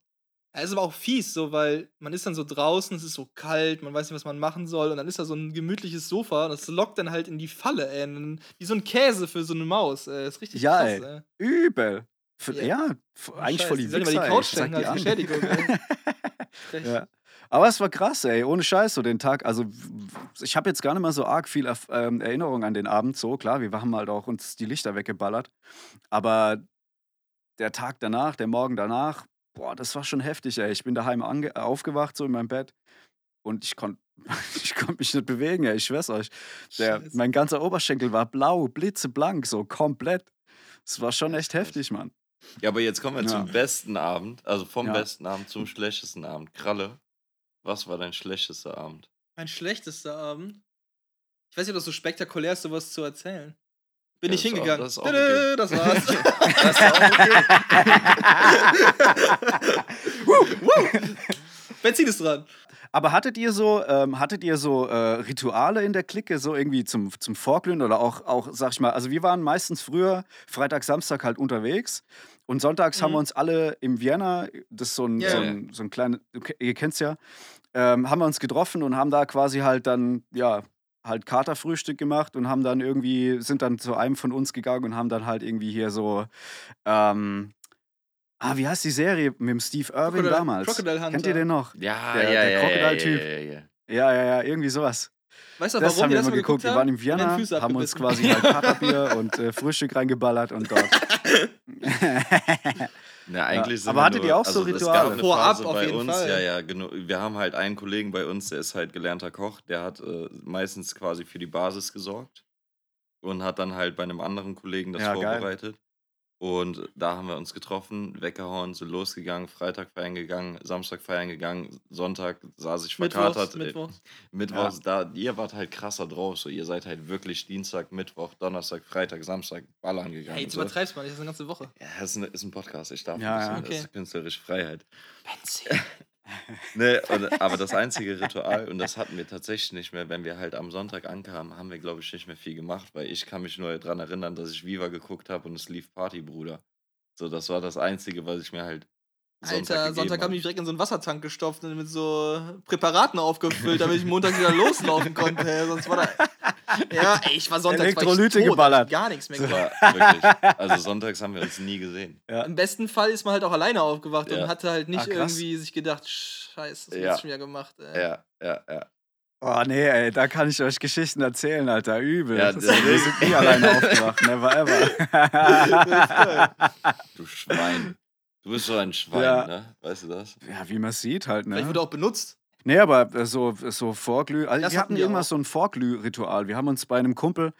Ja, ist aber auch fies, so, weil man ist dann so draußen, es ist so kalt, man weiß nicht, was man machen soll, und dann ist da so ein gemütlich Sofa, und das lockt dann halt in die Falle, ey. Wie so ein Käse für so eine Maus, ey. Das ist richtig
Ja,
krass,
ey.
ey.
Übel. Für,
Ja.
ja, eigentlich
Scheiß,
voll die
die sollen die
Wichser.
Couch
Ich sag
schenken
die
als. Frech.
Ja. Aber es war krass, ey. Ohne Scheiß, so den Tag. Also, ich habe jetzt gar nicht mal so arg viel Erf- ähm, Erinnerung an den Abend. So, klar, wir haben halt auch uns die Lichter weggeballert. Aber der Tag danach, der Morgen danach, boah, das war schon heftig, ey. Ich bin daheim ange aufgewacht, so in meinem Bett. Und ich konnte ich konnt mich nicht bewegen, ey. Ich schwör's euch. Der,
Scheiße.
mein ganzer Oberschenkel war blau, blitzeblank, so komplett. Es war schon echt heftig, Mann.
Ja, aber jetzt kommen wir
Ja.
zum besten Abend, also vom
Ja.
besten Abend zum schlechtesten Abend. Kralle, was war dein schlechtester Abend?
Mein schlechtester Abend. Ich weiß nicht, ob das so spektakulär ist, sowas zu erzählen. Bin
Ja,
ich
das auch-
hingegangen.
das auch
Tadä,
okay.
das war's.
Das auch okay.
Benzin ist dran.
Aber hattet ihr so, ähm, hattet ihr so äh, Rituale in der Clique, so irgendwie zum, zum Vorglühen oder auch, auch, sag ich mal, also wir waren meistens früher Freitag, Samstag halt unterwegs und sonntags haben
Mhm.
wir uns alle im Vienna, das ist so ein,
Ja,
so ein, so ein kleines, ihr kennt's ja, ähm, haben wir uns getroffen und haben da quasi halt dann, ja, halt Katerfrühstück gemacht und haben dann irgendwie, sind dann zu einem von uns gegangen und haben dann halt irgendwie hier so, ähm, ah, wie heißt die Serie mit dem Steve Irwin
Crocodile-
damals?
Crocodile Hunter.
Kennt ihr den noch?
Ja,
Der-
ja,
der
ja,
Crocodile-Typ.
Ja, ja, ja, ja.
Ja, ja, ja, irgendwie sowas.
Weißt du,
Das
warum
haben
wir das
immer
mal
geguckt. Wir waren in Vienna, haben uns quasi halt Katerbier und äh, Frühstück reingeballert und dort.
Na, eigentlich sind
aber
wir
hattet ihr auch so
also es
Rituale?
Vorab auf
bei
jeden
uns,
Fall.
ja, ja, genau. Wir haben halt einen Kollegen bei uns, der ist halt gelernter Koch, der hat äh, meistens quasi für die Basis gesorgt und hat dann halt bei einem anderen Kollegen das
Ja, geil.
Und da haben wir uns getroffen, weggehauen, sind losgegangen, Freitag feiern gegangen, Samstag feiern gegangen, Sonntag saß ich verkatert.
Mittwochs,
äh,
Mittwochs.
Mittwochs, da, ihr wart halt krasser drauf, so ihr seid halt wirklich Dienstag, Mittwoch, Donnerstag, Freitag, Samstag ballern gegangen.
Hey, jetzt
so.
übertreibst du mal das ist eine ganze Woche.
Ja, das ist ein, ist ein Podcast, ich darf
Ja,
ein bisschen,
ja.
das
Okay.
ist künstlerische Freiheit.
Benzin.
Nee, und, aber das einzige Ritual, und das hatten wir tatsächlich nicht mehr, wenn wir halt am Sonntag ankamen, haben wir, glaube ich, nicht mehr viel gemacht, weil ich kann mich nur daran erinnern, dass ich Viva geguckt habe und es lief Party, Bruder. So, das war das Einzige, was ich mir halt Sonntag
Alter, Sonntag
hab.
haben die mich direkt in so einen Wassertank gestopft und mit so Präparaten aufgefüllt, damit ich Montag wieder loslaufen konnte. Ey. Sonst war da. Ja, ey, ich war sonntags war ich
Elektrolyte
tot,
geballert.
gar nichts mehr gemacht.
war wirklich. Also sonntags haben wir uns nie gesehen.
Ja.
Im besten Fall ist man halt auch alleine aufgewacht
Ja.
und hatte halt nicht
Ah,
irgendwie sich gedacht, scheiße, das
Ja.
hast du schon wieder gemacht. Ey.
Ja, ja, ja.
Oh nee, ey, da kann ich euch Geschichten erzählen, Alter. Übel.
Ja,
das
das-
wir sind nie alleine aufgewacht. Never ever.
Du Schwein. Du bist so ein Schwein,
Ja.
ne? Weißt du das?
ja, wie man sieht halt,
Vielleicht
ne?
wurde auch benutzt.
Nee, aber äh, so, so Vorglüh. Also
Das
wir
hatten
hatten
wir
immer
auch.
so ein Vorglühritual. Wir haben uns bei einem Kumpel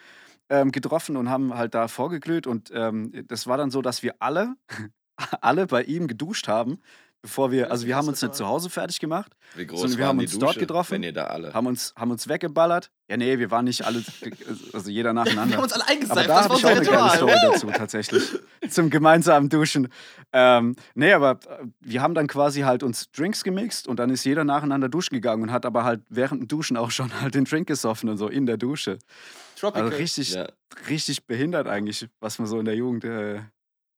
ähm, getroffen und haben halt da vorgeglüht. Und ähm, das war dann so, dass wir alle, alle bei ihm geduscht haben, bevor wir, also wir haben uns nicht zu Hause fertig gemacht,
Wie groß
Sondern wir
waren
haben
die
uns
Dusche,
dort getroffen,
Wenn ihr da alle.
haben uns, haben uns weggeballert. Ja, nee, wir waren nicht alle, also jeder
Wir
nacheinander.
haben uns alle
Aber
eingeseift,
da
das
habe
war
ich auch eine geile. Story dazu, tatsächlich. Zum gemeinsamen Duschen. Ähm, nee, aber äh, wir haben dann quasi halt uns Drinks gemixt und dann ist jeder nacheinander duschen gegangen und hat aber halt während dem Duschen auch schon halt den Drink gesoffen und so in der Dusche.
Tropical.
Also richtig,
Ja.
richtig behindert eigentlich, was man so in der Jugend äh,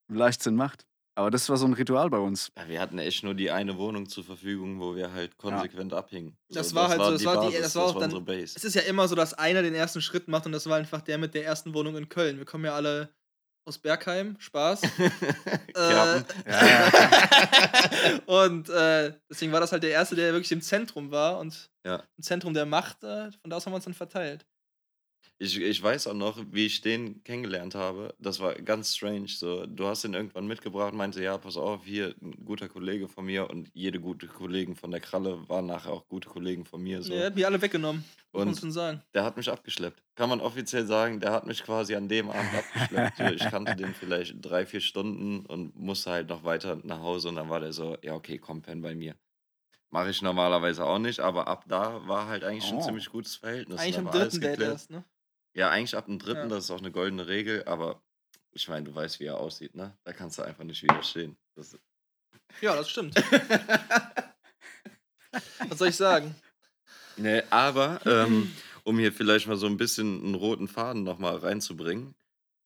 im Leichtsinn macht. Aber das war so ein Ritual bei uns.
Ja, wir hatten echt nur die eine Wohnung zur Verfügung, wo wir halt konsequent abhingen.
Das war halt so, das war die- das war auch dann-
unsere Base.
Es ist ja immer so, dass einer den ersten Schritt macht und das war einfach der mit der ersten Wohnung in Köln. Wir kommen ja alle aus Bergheim, Spaß. Äh, und äh, deswegen war das halt der Erste, der wirklich im Zentrum war und
Ja.
im Zentrum der Macht. Äh, von da aus haben wir uns dann verteilt.
Ich, ich weiß auch noch, wie ich den kennengelernt habe. Das war ganz strange. So, du hast ihn irgendwann mitgebracht, meinte, ja, pass auf, hier ein guter Kollege von mir und jede gute Kollegen von der Kralle waren nachher auch gute Kollegen von mir. So.
Er hat mich alle weggenommen, muss man
Und
sagen.
der hat mich abgeschleppt. Kann man offiziell sagen, der hat mich quasi an dem Abend abgeschleppt. So, ich kannte den vielleicht drei, vier Stunden und musste halt noch weiter nach Hause und dann war der so, ja, okay, komm, penn bei mir. Mache ich normalerweise auch nicht, aber ab da war halt eigentlich schon ein
Oh.
ziemlich gutes Verhältnis.
Eigentlich
Da
am dritten Date
geklärt.
erst, ne?
Ja, eigentlich ab dem dritten,
Ja.
das ist auch eine goldene Regel, aber ich meine, du weißt, wie er aussieht, ne? Da kannst du einfach nicht widerstehen. Das,
Ja, das stimmt. Was soll ich sagen?
nee, aber ähm, um hier vielleicht mal so ein bisschen einen roten Faden nochmal reinzubringen,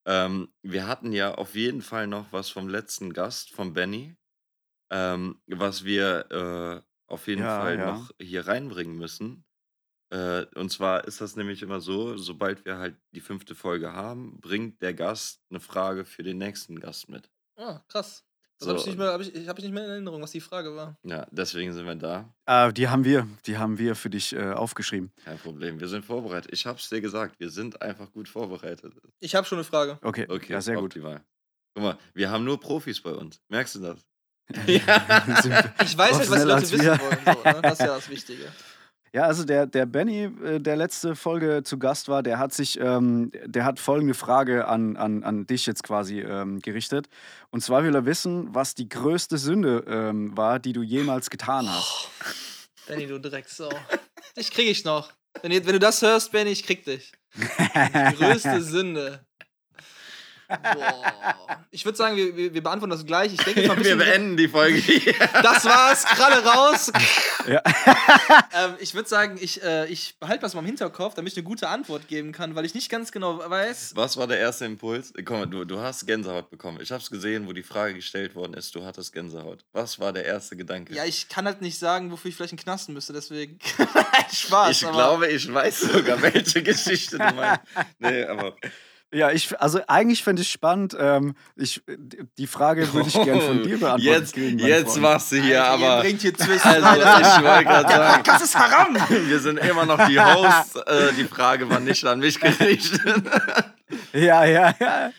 ähm, wir hatten ja auf jeden Fall noch was vom letzten Gast, von Benny, ähm, was wir äh, auf jeden
Ja,
Fall
ja.
noch hier reinbringen müssen. Äh, und zwar ist das nämlich immer so, sobald wir halt die fünfte Folge haben, bringt der Gast eine Frage für den nächsten Gast mit.
Ah, krass. Das
So.
habe ich, nicht mehr- hab ich, hab ich nicht mehr in Erinnerung, was die Frage war.
Ja, deswegen sind wir da.
Äh, die haben wir, die haben wir für dich äh, aufgeschrieben.
Kein Problem. Wir sind vorbereitet. Ich hab's dir gesagt, wir sind einfach gut vorbereitet.
Ich habe schon eine Frage.
Okay,
Okay,
ja, sehr gut.
optimal. Guck mal, wir haben nur Profis bei uns. Merkst du das?
Ich weiß halt, was die Leute wissen wollen. So, ne? Das ist ja das Wichtige.
Ja, also der, der Benny, äh, der letzte Folge zu Gast war, der hat sich, ähm, der hat folgende Frage an, an, an dich jetzt quasi ähm, gerichtet. Und zwar will er wissen, was die größte Sünde ähm, war, die du jemals getan hast.
Benny, du Drecksau. Dich krieg ich noch. Wenn, wenn du das hörst, Benny, ich krieg dich. Die größte Sünde. Boah. Ich würde sagen, wir, wir, wir beantworten das gleich. Ich denke jetzt mal ein
wir
bisschen.
beenden die Folge hier.
Das war's, Kralle raus.
Ja.
ähm, ich würde sagen, ich, äh, ich behalte das mal im Hinterkopf, damit ich eine gute Antwort geben kann, weil ich nicht ganz genau weiß.
Was war der erste Impuls? Guck mal, du, du hast Gänsehaut bekommen. Ich hab's gesehen, wo die Frage gestellt worden ist. Du hattest Gänsehaut. Was war der erste Gedanke?
Ja, ich kann halt nicht sagen, wofür ich vielleicht einen Knasten müsste, deswegen. Spaß.
ich
aber
glaube, ich weiß sogar, welche Geschichte du meinst. Nee, aber
Ja, ich, also eigentlich fände ich spannend. Ähm, ich, die Frage würde ich gerne von dir beantworten
Jetzt,
kriegen.
jetzt
Freund.
machst du hier
Alter, ihr
aber.
bringt hier Twist
Also, ich wollte gerade sagen,
Das ist haram.
wir sind immer noch die Hosts. Äh, die Frage war nicht an mich gerichtet.
Ja, ja, ja.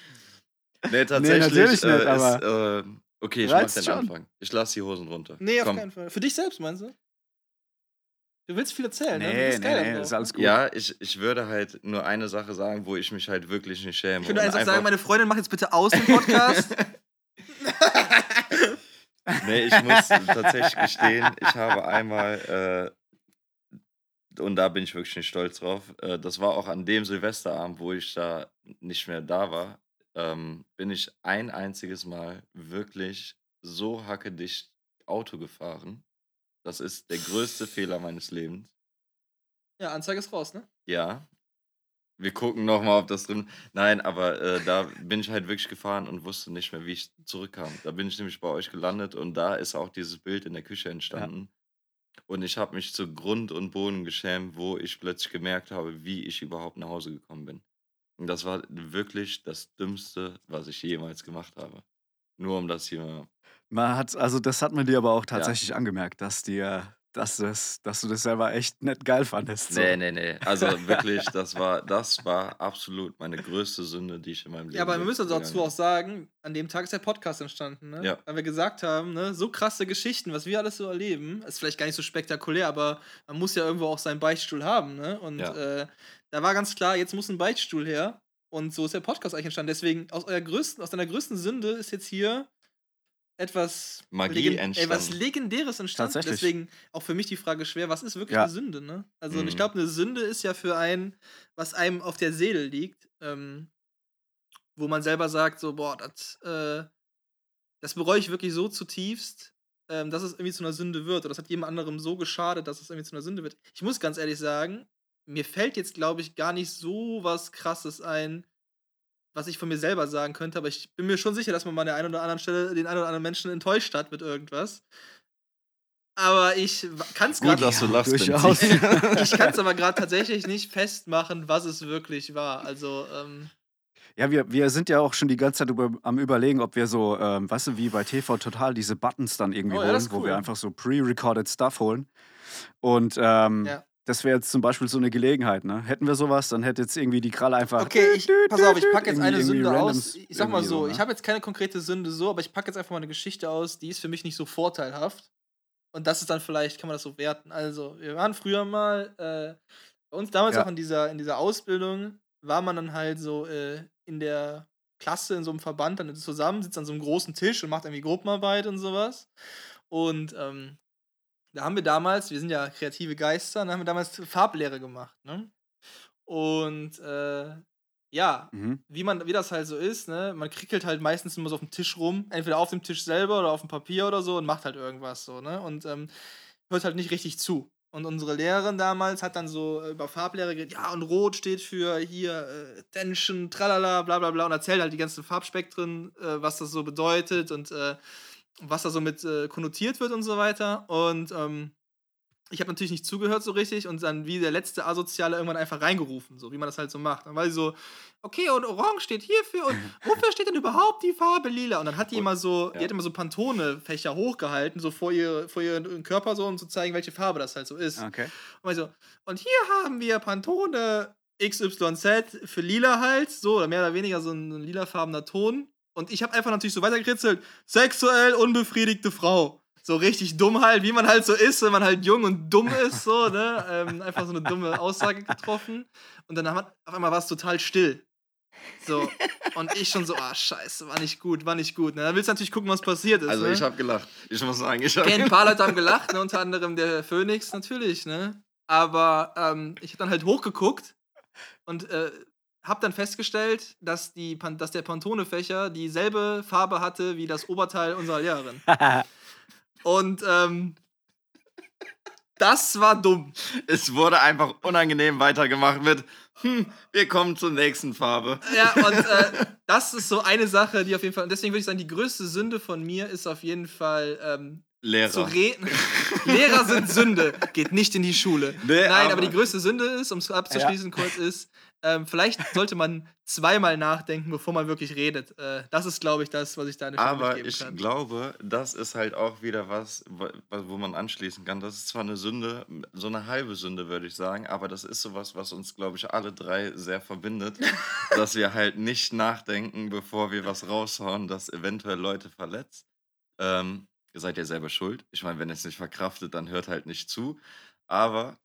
nee, tatsächlich.
natürlich
äh,
nicht, aber
ist, äh, okay, ich mach den
schon.
Anfang. Ich lass die Hosen runter.
Nee, auf
Komm.
keinen Fall. Für dich selbst, meinst du? Du willst viel erzählen, ne? Du
Nee,
bist
nee,
geil
nee, ist
ne?
alles gut.
Ja, ich, ich würde halt nur eine Sache sagen, wo ich mich halt wirklich nicht schäme.
Ich einfach
einfach-
sagen, meine Freundin, mach jetzt bitte aus dem Podcast.
Nee, ich muss tatsächlich gestehen, ich habe einmal, äh, und da bin ich wirklich nicht stolz drauf, äh, das war auch an dem Silvesterabend, wo ich da nicht mehr da war, ähm, bin ich ein einziges Mal wirklich so hackedicht Auto gefahren. Das ist der größte Fehler meines Lebens.
ja, Anzeige ist raus, ne?
Ja. Wir gucken nochmal, ob das drin. Nein, aber äh, da bin ich halt wirklich gefahren und wusste nicht mehr, wie ich zurückkam. Da bin ich nämlich bei euch gelandet und da ist auch dieses Bild in der Küche entstanden. Und ich habe mich zu Grund und Boden geschämt, wo ich plötzlich gemerkt habe, wie ich überhaupt nach Hause gekommen bin. Und das war wirklich das Dümmste, was ich jemals gemacht habe. Nur um das hier.
Man hat, also das hat man dir aber auch tatsächlich ja. angemerkt, dass dir dass, das, dass du das selber echt nicht geil fandest.
So. Nee, nee, nee. Also wirklich, das war, das war absolut meine größte Sünde, die ich in meinem Leben
Ja, aber wir müssen dazu auch sagen, an dem Tag ist der Podcast entstanden, ne? Ja. Weil wir gesagt haben, ne, so krasse Geschichten, was wir alles so erleben, ist vielleicht gar nicht so spektakulär, aber man muss ja irgendwo auch seinen Beichtstuhl haben, ne? Und ja. äh, da war ganz klar, jetzt muss ein Beichtstuhl her. Und so ist der Podcast eigentlich entstanden. Deswegen, aus, eurer größten, aus deiner größten Sünde ist jetzt hier etwas,
Magie Legend entstanden.
Ey, was Legendäres entstanden.
Tatsächlich.
Deswegen auch für mich die Frage schwer, was ist wirklich ja. eine Sünde? Ne? Also mhm. ich glaube, eine Sünde ist ja für einen, was einem auf der Seele liegt, ähm, wo man selber sagt, so, boah, das, äh, das bereue ich wirklich so zutiefst, ähm, dass es irgendwie zu einer Sünde wird. Oder das hat jemand anderem so geschadet, dass es irgendwie zu einer Sünde wird. Ich muss ganz ehrlich sagen, mir fällt jetzt, glaube ich, gar nicht so was Krasses ein, was ich von mir selber sagen könnte, aber ich bin mir schon sicher, dass man mal an der einen oder anderen Stelle den einen oder anderen Menschen enttäuscht hat mit irgendwas. Aber ich kann es
gerade. Gut, dass du lachst.
Durchaus. ich kann es aber gerade tatsächlich nicht festmachen, was es wirklich war. Also. Ähm,
ja, wir, wir sind ja auch schon die ganze Zeit über, am Überlegen, ob wir so, ähm, weißt du, wie bei TV Total diese Buttons dann irgendwie oh, ja, holen, cool. wo wir einfach so pre-recorded Stuff holen. Und ähm, ja. Das wäre jetzt zum Beispiel so eine Gelegenheit, ne? Hätten wir sowas, dann hätte jetzt irgendwie die Kralle einfach.
Okay, ich, pass auf, ich packe jetzt eine Sünde aus. Ich sag mal so, so ne? ich habe jetzt keine konkrete Sünde so, aber ich packe jetzt einfach mal eine Geschichte aus, die ist für mich nicht so vorteilhaft. Und das ist dann vielleicht, kann man das so werten. Also, wir waren früher mal, äh, bei uns damals ja. auch in dieser, in dieser Ausbildung, war man dann halt so äh, in der Klasse, in so einem Verband, dann zusammen, sitzt an so einem großen Tisch und macht irgendwie Gruppenarbeit und sowas. Und ähm, da haben wir damals, wir sind ja kreative Geister, da haben wir damals Farblehre gemacht, ne? Und äh, ja, mhm. wie man, wie das halt so ist, ne, man krickelt halt meistens immer so auf dem Tisch rum, entweder auf dem Tisch selber oder auf dem Papier oder so und macht halt irgendwas so, ne? Und ähm, hört halt nicht richtig zu. Und unsere Lehrerin damals hat dann so über Farblehre geredet, ja, und Rot steht für hier äh, Tension, tralala, bla bla bla und erzählt halt die ganzen Farbspektren, äh, was das so bedeutet und äh, was da so mit äh, konnotiert wird und so weiter. Und ähm, ich habe natürlich nicht zugehört so richtig und dann wie der letzte Asoziale irgendwann einfach reingerufen, so wie man das halt so macht. Dann war sie so, okay, und Orange steht hierfür und wofür steht denn überhaupt die Farbe lila? Und dann hat die immer so, ja. die hat immer so Pantone-Fächer hochgehalten, so vor, ihr, vor ihren Körper so, um zu zeigen, welche Farbe das halt so ist.
Okay.
Und, so, und hier haben wir Pantone XYZ für lila halt, so, oder mehr oder weniger so ein, ein lilafarbener Ton. Und ich habe einfach natürlich so weitergekritzelt. Sexuell unbefriedigte Frau. So richtig dumm halt, wie man halt so ist, wenn man halt jung und dumm ist, so, ne? Ähm, einfach so eine dumme Aussage getroffen. Und dann hat, auf einmal war es total still. So. Und ich schon so, ah, scheiße, war nicht gut, war nicht gut. Ne? Dann willst du natürlich gucken, was passiert ist.
Also
ne?
ich habe gelacht. Ich muss sagen, ich habe
Ein paar Leute haben gelacht, ne? unter anderem der Phoenix natürlich, ne? Aber ähm, ich habe dann halt hochgeguckt und äh, habe dann festgestellt, dass, die, dass der Pantone-Fächer dieselbe Farbe hatte wie das Oberteil unserer Lehrerin. Und ähm, das war dumm.
Es wurde einfach unangenehm weitergemacht mit, hm, wir kommen zur nächsten Farbe.
Ja, und äh, das ist so eine Sache, die auf jeden Fall, und deswegen würde ich sagen, die größte Sünde von mir ist auf jeden Fall ähm,
Lehrer. Zu
reden. Lehrer sind Sünde. Geht nicht in die Schule. Nee, Nein, aber, aber, die größte Sünde ist, um es abzuschließen ja. kurz, ist, ähm, vielleicht sollte man zweimal nachdenken, bevor man wirklich redet. Äh, das ist, glaube ich, das, was ich da
eine Aber ich kann. glaube, das ist halt auch wieder was, wo man anschließen kann. Das ist zwar eine Sünde, so eine halbe Sünde, würde ich sagen, aber das ist sowas, was uns, glaube ich, alle drei sehr verbindet, dass wir halt nicht nachdenken, bevor wir was raushauen, das eventuell Leute verletzt. Ähm, ihr seid ja selber schuld. Ich meine, wenn ihr es nicht verkraftet, dann hört halt nicht zu. Aber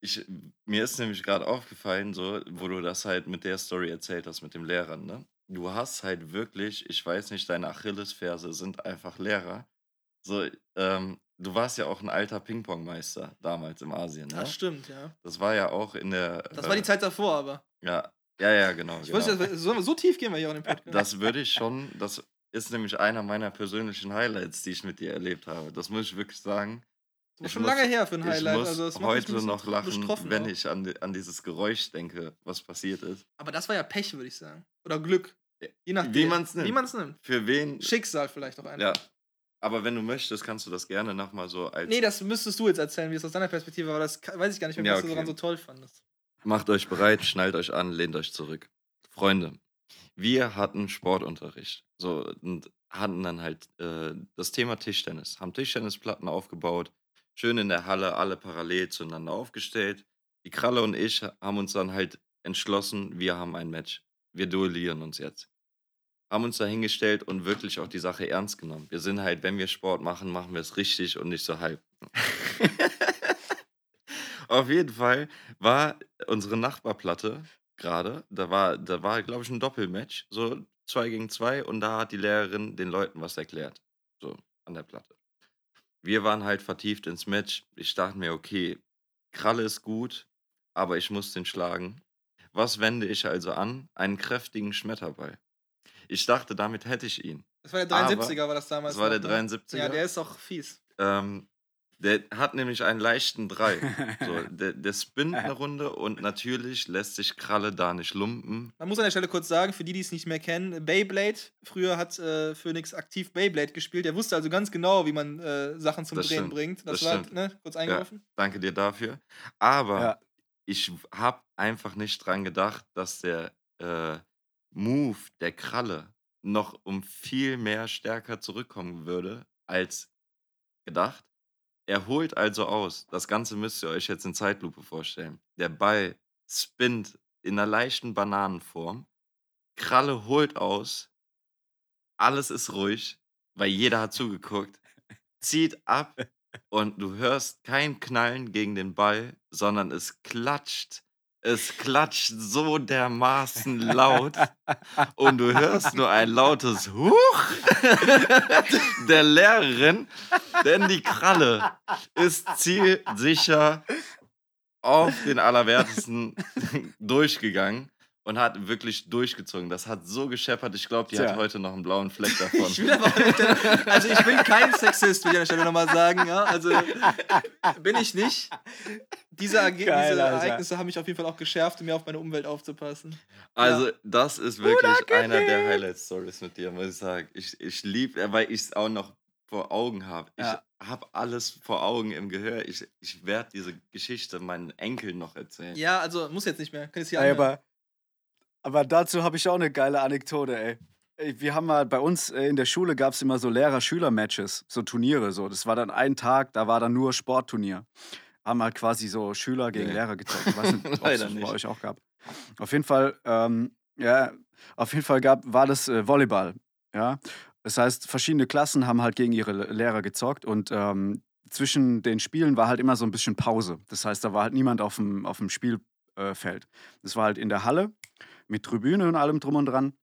ich, mir ist nämlich gerade aufgefallen, so, wo du das halt mit der Story erzählt hast, mit dem Lehrern, ne? Du hast halt wirklich, ich weiß nicht, deine Achillesferse sind einfach Lehrer. So, ähm, du warst ja auch ein alter Ping-Pong-Meister damals im Asien, ne?
Das stimmt, ja.
Das war ja auch in der.
Das war die äh, Zeit davor, aber.
Ja, ja, ja, genau.
Ich
genau.
Weiß, so, so tief gehen wir hier auch in den Podcast.
Das würde ich schon, das ist nämlich einer meiner persönlichen Highlights, die ich mit dir erlebt habe. Das muss ich wirklich sagen.
Das ist schon muss, lange her für ein Highlight.
Ich muss also heute noch lachen, wenn auch. ich an, an dieses Geräusch denke, was passiert ist.
Aber das war ja Pech, würde ich sagen. Oder Glück. Je nachdem.
Wie man es nimmt.
Wie nimmt.
Für wen.
Schicksal vielleicht auch
einfach. Ja. Aber wenn du möchtest, kannst du das gerne nochmal so als.
Nee, das müsstest du jetzt erzählen, wie es aus deiner Perspektive war, das weiß ich gar nicht mehr,
Ja,
was du daran so toll fandest.
Macht euch bereit, schnallt euch an, lehnt euch zurück. Freunde, wir hatten Sportunterricht. So, und hatten dann halt äh, das Thema Tischtennis. Haben Tischtennisplatten aufgebaut, schön in der Halle, alle parallel zueinander aufgestellt. Die Kralle und ich haben uns dann halt entschlossen, wir haben ein Match. Wir duellieren uns jetzt. Haben uns da hingestellt und wirklich auch die Sache ernst genommen. Wir sind halt, wenn wir Sport machen, machen wir es richtig und nicht so halb. Auf jeden Fall war unsere Nachbarplatte gerade, da war, da war, glaube ich, ein Doppelmatch, so zwei gegen zwei, und da hat die Lehrerin den Leuten was erklärt. So, an der Platte. Wir waren halt vertieft ins Match. Ich dachte mir, okay, Kralle ist gut, aber ich muss den schlagen. Was wende ich also an? Einen kräftigen Schmetterball. Ich dachte, damit hätte ich ihn.
Das war der
Aber
73er, war das damals.
Das war
noch,
der
ne?
73er.
Ja, der ist auch fies.
Ähm, der hat nämlich einen leichten Drei. So, der, der spinnt eine Runde und natürlich lässt sich Kralle da nicht lumpen.
Man muss an der Stelle kurz sagen, für die, die es nicht mehr kennen, Beyblade, früher hat äh, Phoenix aktiv Beyblade gespielt. Er wusste also ganz genau, wie man äh, Sachen zum
Das
Drehen
stimmt,
bringt. Das,
das
war,
stimmt.
ne, kurz eingeworfen.
Danke dir dafür. Aber
Ja.
ich habe einfach nicht dran gedacht, dass der äh, Move der Kralle noch um viel mehr stärker zurückkommen würde als gedacht. Er holt also aus. Das Ganze müsst ihr euch jetzt in Zeitlupe vorstellen. Der Ball spinnt in einer leichten Bananenform. Kralle holt aus. Alles ist ruhig, weil jeder hat zugeguckt. Zieht ab und du hörst kein Knallen gegen den Ball, sondern es klatscht. Es klatscht so dermaßen laut und du hörst nur ein lautes Huch der Lehrerin, denn die Kralle ist zielsicher auf den Allerwertesten durchgegangen und hat wirklich durchgezogen. Das hat so gescheppert, ich glaube, die
Tja.
hat heute noch einen blauen Fleck davon.
Ich will aber auch nicht, also ich bin kein Sexist, will ich an der Stelle nochmal sagen. Ja? Also bin ich nicht. Diese, Erge
Geil,
diese. Ereignisse haben mich auf jeden Fall auch geschärft, um mir auf meine Umwelt aufzupassen.
Also, das ist wirklich einer der Highlight-Stories mit dir, muss ich sagen. Ich, ich liebe, weil ich es auch noch vor Augen habe. Ich
Ja.
habe alles vor Augen im Gehör. Ich, ich werde diese Geschichte meinen Enkeln noch erzählen.
Ja, also muss jetzt nicht mehr. Kann jetzt hier
aber, aber dazu habe ich auch eine geile Anekdote, ey. Wir haben mal bei uns äh, in der Schule gab es immer so Lehrer-Schüler-Matches, so Turniere. So. Das war dann ein Tag, da war dann nur Sportturnier. Haben halt quasi so Schüler gegen
Nee.
Lehrer gezockt. Ich weiß nicht, ob es
Leider
das
nicht.
bei euch auch gab. Auf jeden Fall, ähm, ja, auf jeden Fall gab, war das äh, Volleyball. Ja. Das heißt, verschiedene Klassen haben halt gegen ihre Le- Lehrer gezockt und ähm, zwischen den Spielen war halt immer so ein bisschen Pause. Das heißt, da war halt niemand auf dem, auf dem Spielfeld. Feld. das war halt in der Halle mit Tribüne und allem drum und dran.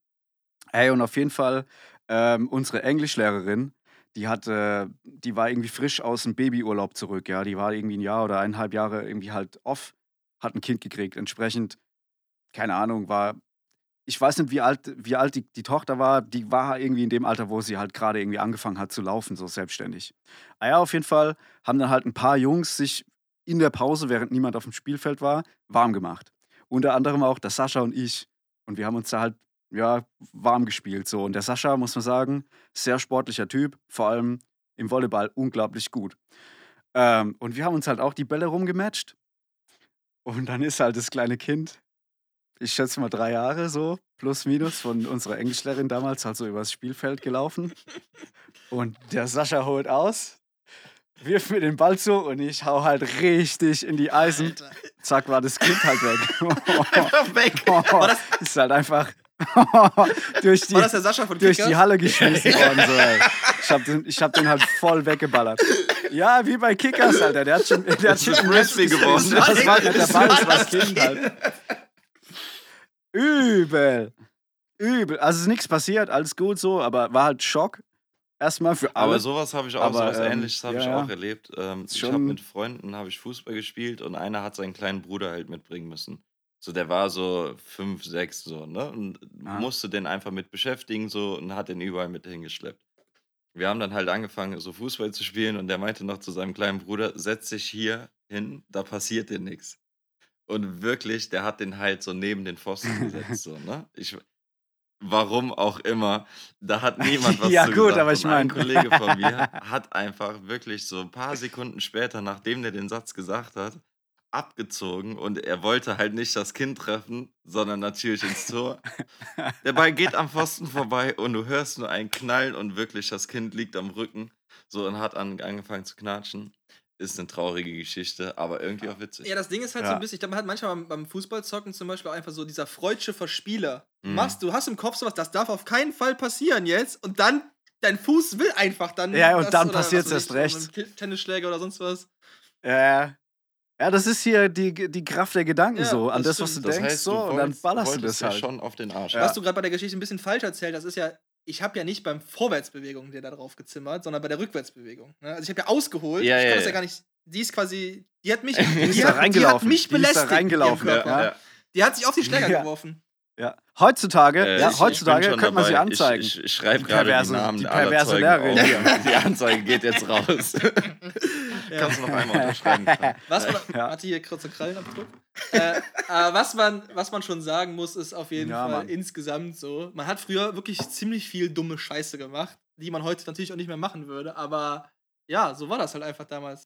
Ey, und auf jeden Fall, ähm, unsere Englischlehrerin, die hatte, die war irgendwie frisch aus dem Babyurlaub zurück, ja. Die war irgendwie ein Jahr oder eineinhalb Jahre irgendwie halt off, hat ein Kind gekriegt. Entsprechend, keine Ahnung, war, ich weiß nicht, wie alt, wie alt die, die Tochter war, die war irgendwie in dem Alter, wo sie halt gerade irgendwie angefangen hat zu laufen, so selbstständig. Ah ja, auf jeden Fall haben dann halt ein paar Jungs sich in der Pause, während niemand auf dem Spielfeld war, warm gemacht. Unter anderem auch der Sascha und ich. Und wir haben uns da halt, ja, warm gespielt. So. Und der Sascha, muss man sagen, sehr sportlicher Typ, vor allem im Volleyball unglaublich gut. Ähm, und wir haben uns halt auch die Bälle rumgematcht. Und dann ist halt das kleine Kind, ich schätze mal drei Jahre so, plus minus, von unserer Englischlehrerin damals halt so übers Spielfeld gelaufen. Und der Sascha holt aus, wirft mir den Ball zu und ich hau halt richtig in die Eisen.
Alter.
Zack, war das Kind halt weg.
Einfach weg.
War das,
ist halt einfach durch die,
war das der Sascha von
durch
Kickers?
die Halle geschmissen worden. So, ey. Ich hab, den, ich hab den halt voll weggeballert. Ja, wie bei Kickers, Alter. Der hat schon, der hat schon gesehen.
geworden.
Das war nicht der Ball, das war das Kind halt. Übel. Übel. Also ist nichts passiert, alles gut so, aber war halt Schock. Erstmal für alle.
Aber sowas habe ich auch,
Aber,
sowas
ähm,
ähnliches habe
ja,
ich auch erlebt. Ähm, ich habe mit Freunden habe ich Fußball gespielt und einer hat seinen kleinen Bruder halt mitbringen müssen. So, der war so fünf, sechs so, ne? Und
Ah.
musste den einfach mit beschäftigen so und hat den überall mit hingeschleppt. Wir haben dann halt angefangen, so Fußball zu spielen und der meinte noch zu seinem kleinen Bruder, setz dich hier hin, da passiert dir nichts. Und wirklich, der hat den halt so neben den Pfosten gesetzt, so, ne? Ich, Warum auch immer. Da hat niemand was
Ja,
zu
gut,
gesagt.
aber ich
Und ein Kollege von mir hat einfach wirklich so ein paar Sekunden später, nachdem der den Satz gesagt hat, abgezogen und er wollte halt nicht das Kind treffen, sondern natürlich ins Tor. Der Ball geht am Pfosten vorbei und du hörst nur einen Knall und wirklich das Kind liegt am Rücken so und hat an, angefangen zu knatschen. Ist eine traurige Geschichte, aber irgendwie auch witzig.
Ja, das Ding ist halt so
Ja.
ein bisschen, ich glaube, man hat manchmal beim, beim Fußballzocken zum Beispiel auch einfach so dieser freudsche Verspieler. Du
Mhm.
Machst, du hast im Kopf sowas, das darf auf keinen Fall passieren jetzt und dann, dein Fuß will einfach dann.
Ja, und
das
dann passiert's
weiß
erst recht.
Tennisschläger oder sonst was.
Ja, ja, das ist hier die, die Kraft der Gedanken
Ja,
so, an
das
das, was du.
Das
denkst,
heißt,
so,
du
und dann ballerst du das
ja
halt.
schon auf den Arsch.
Ja.
Was du gerade bei der Geschichte ein bisschen falsch erzählt hast, ist ja, ich habe ja nicht beim Vorwärtsbewegung dir da drauf gezimmert, sondern bei der Rückwärtsbewegung. Ne? Also ich habe ja ausgeholt.
Ja,
ich
ja,
kann das ja
ja.
gar nicht. Die ist quasi, die hat mich,
Die
die, hat, die hat mich
Die ist da
belästigt.
reingelaufen, ja.
ja.
Die hat sich auf die Schläger
Ja.
geworfen.
Ja. Heutzutage,
Äh,
ja, heutzutage könnte man sie
dabei.
anzeigen.
Ich, ich, ich schreibe
Die
gerade die
perverse-
Namen
die
aller
perverse
Zeugen
Lehrerin
auf.
hier.
Die Anzeige geht jetzt raus. Kannst du noch einmal unterschreiben?
Was man,
Ja.
Warte, hier kurzer Krallenabdruck. äh, äh, was, man, was man schon sagen muss, ist auf jeden
Ja,
Fall
Mann.
insgesamt so. Man hat früher wirklich ziemlich viel dumme Scheiße gemacht, die man heute natürlich auch nicht mehr machen würde, aber ja, so war das halt einfach damals.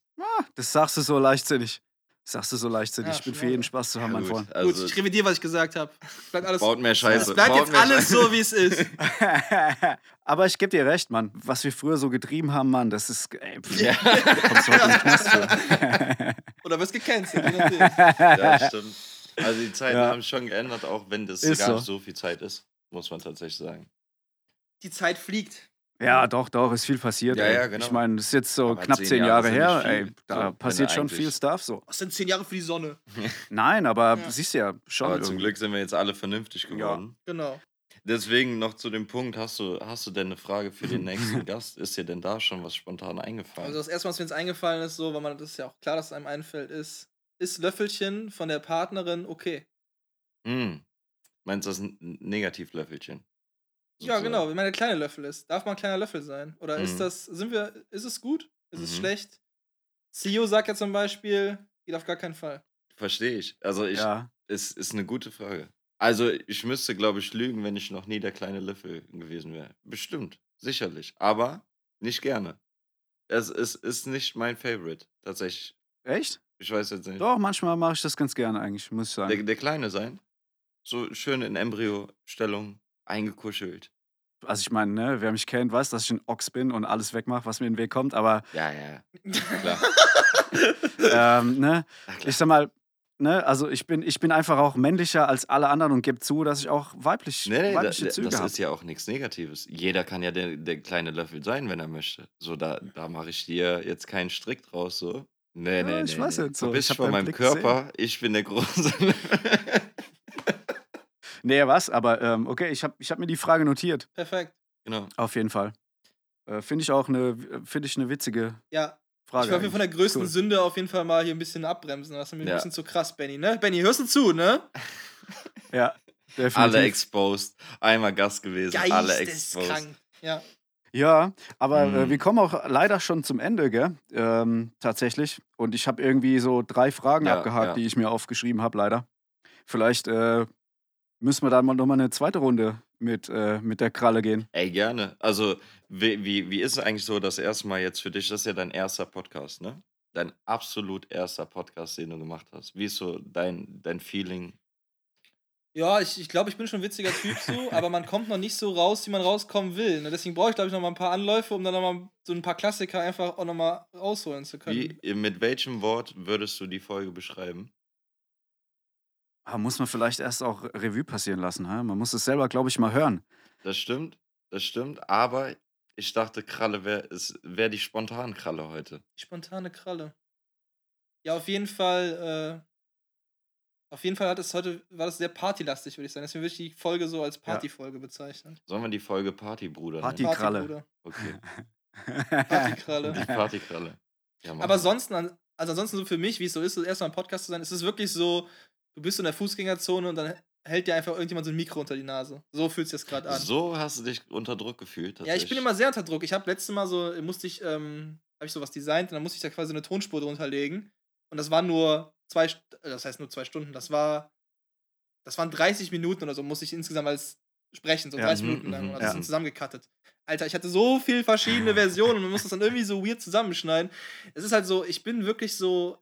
Das sagst du so leichtsinnig. Das sagst du so leichtsinnig.
Ja,
ich bin für jeden Spaß zu haben,
Ja,
mein
gut,
Freund.
also,
Gut, ich revidiere, was ich gesagt habe. Bleibt alles.
baut mehr Scheiße.
es bleibt
baut
jetzt alles
Scheiße.
so, wie es ist.
Aber ich gebe dir recht, Mann. Was wir früher so getrieben haben, Mann, das ist. Ey, pff,
Ja.
kommst du heute in den Knast für.
Oder wirst gecancelt.
ja, stimmt. Also die Zeiten
Ja.
haben sich schon geändert, auch wenn das
Ist
gar
so.
nicht so viel Zeit ist, muss man tatsächlich sagen.
Die Zeit fliegt.
Ja, doch, doch, ist viel passiert.
Ja, ja, genau.
Ich meine, das ist jetzt so
Aber
knapp
zehn
zehn
Jahre
Jahre her.
viel.
Ey,
So,
da
wenn
passiert
du
schon
eigentlich-
viel Stuff so.
Was sind zehn Jahre für die Sonne?
Nein, aber
Ja.
siehst du ja schon.
Aber zum. Glück sind wir jetzt alle vernünftig geworden.
Genau.
Deswegen noch zu dem Punkt, hast du, hast du denn eine Frage für den nächsten Gast? Ist dir denn da schon was spontan eingefallen?
Also das erste, was mir jetzt eingefallen ist, so, weil man das ist ja auch klar, dass es einem einfällt, ist, ist Löffelchen von der Partnerin okay?
hm. Meinst du das ein Negativlöffelchen?
Ja,
Sozusagen.
genau, wenn man der kleine Löffel ist. Darf man ein kleiner Löffel sein? Oder ist
Mhm.
das, sind wir, ist es gut? Ist es
Mhm.
schlecht? CEO sagt ja zum Beispiel, geht auf gar keinen Fall.
Verstehe ich. Also ich,
Ja.
es ist eine gute Frage. Also ich müsste, glaube ich, lügen, wenn ich noch nie der kleine Löffel gewesen wäre. Bestimmt, sicherlich. Aber nicht gerne. Es ist, ist nicht mein Favorite, tatsächlich.
Echt?
Ich weiß jetzt nicht.
Doch, manchmal mache ich das ganz gerne eigentlich, muss ich
Der,
sagen.
der Kleine sein. So schön in Embryo-Stellung, eingekuschelt.
Also ich meine, ne, wer mich kennt, weiß, dass ich ein Ochs bin und alles wegmache, was mir in den Weg kommt. Aber
Ja, ja, klar.
ähm, ne,
klar.
ich sag mal, ne, also ich bin, ich bin einfach auch männlicher als alle anderen und gebe zu, dass ich auch weiblich,
Nee, nee, da,
weibliche Züge
das
habe.
ist ja auch nichts Negatives. Jeder kann ja der, der kleine Löffel sein, wenn er möchte. So, da, da mache ich dir jetzt keinen Strick draus, so. Nee,
Ja,
nee,
ich
nee.
weiß
nee.
nicht so.
Du bist
Ich hab
von meinem
Blick gesehen.
Körper, ich bin der große
Nee, was? Aber ähm, okay, ich habe ich hab mir die Frage notiert.
Perfekt.
genau.
Auf jeden Fall. Äh, Finde ich auch eine, finde ich eine witzige
Ja,
Frage.
ich hoffe, von der größten
Cool.
Sünde auf jeden Fall mal hier ein bisschen abbremsen. Das ist mir
Ja.
ein bisschen zu krass, Benny, ne? Benny, hörst du zu, ne?
Ja, definitiv.
Alle exposed. Einmal Gast gewesen, alle exposed.
Geisteskrank. Ja.
Ja, aber äh,
Mhm.
wir kommen auch leider schon zum Ende, gell? Ähm, tatsächlich. Und ich habe irgendwie so drei Fragen
Ja,
abgehakt,
ja.
die ich mir aufgeschrieben habe, leider. Vielleicht äh, müssen wir da mal nochmal eine zweite Runde mit, äh, mit der Kralle gehen.
Ey, gerne. Also, wie, wie, wie ist es eigentlich so, das erste Mal jetzt für dich? Das ist ja dein erster Podcast, ne? Dein absolut erster Podcast, den du gemacht hast. Wie ist so dein, dein Feeling?
Ja, ich, ich glaube, ich bin schon ein witziger Typ so, aber man kommt noch nicht so raus, wie man rauskommen will. Ne? Deswegen brauche ich, glaube ich, noch mal ein paar Anläufe, um dann noch mal so ein paar Klassiker einfach auch noch mal rausholen zu können.
Wie, mit welchem Wort würdest du die Folge beschreiben?
Ah, muss man vielleicht erst auch Revue passieren lassen. Hä? Man muss es selber, glaube ich, mal hören.
Das stimmt, das stimmt. Aber ich dachte, Kralle wäre wär die spontane Kralle heute.
Spontane Kralle. Ja, auf jeden Fall, äh, auf jeden Fall hat es heute, war das sehr partylastig, würde ich sagen. Deswegen würde ich die Folge so als Partyfolge bezeichnen.
Sollen wir die Folge Partybruder
Party-
nennen?
Kralle.
Partybruder.
Okay,
Partykralle.
die Partykralle. Ja,
Aber sonst, also ansonsten so für mich, wie es so ist, das erste Mal im Podcast zu sein, ist es wirklich so, du bist so in der Fußgängerzone und dann hält dir einfach irgendjemand so ein Mikro unter die Nase. So fühlt sich das gerade an.
So hast du dich unter Druck gefühlt.
ja, ich bin immer sehr unter Druck. Ich habe letztes Mal so, musste ich, ähm, habe ich sowas designt und dann musste ich da quasi eine Tonspur drunter legen. Und das waren nur zwei, äh, das heißt nur zwei Stunden. Das war, das waren 30 Minuten oder so, musste ich insgesamt als sprechen, so
Ja,
30
mhm,
Minuten lang.
mhm,
Und das
ja.
dann zusammengekattet. Alter, ich hatte so viele verschiedene Versionen und man muss das dann irgendwie so weird zusammenschneiden. Es ist halt so, ich bin wirklich so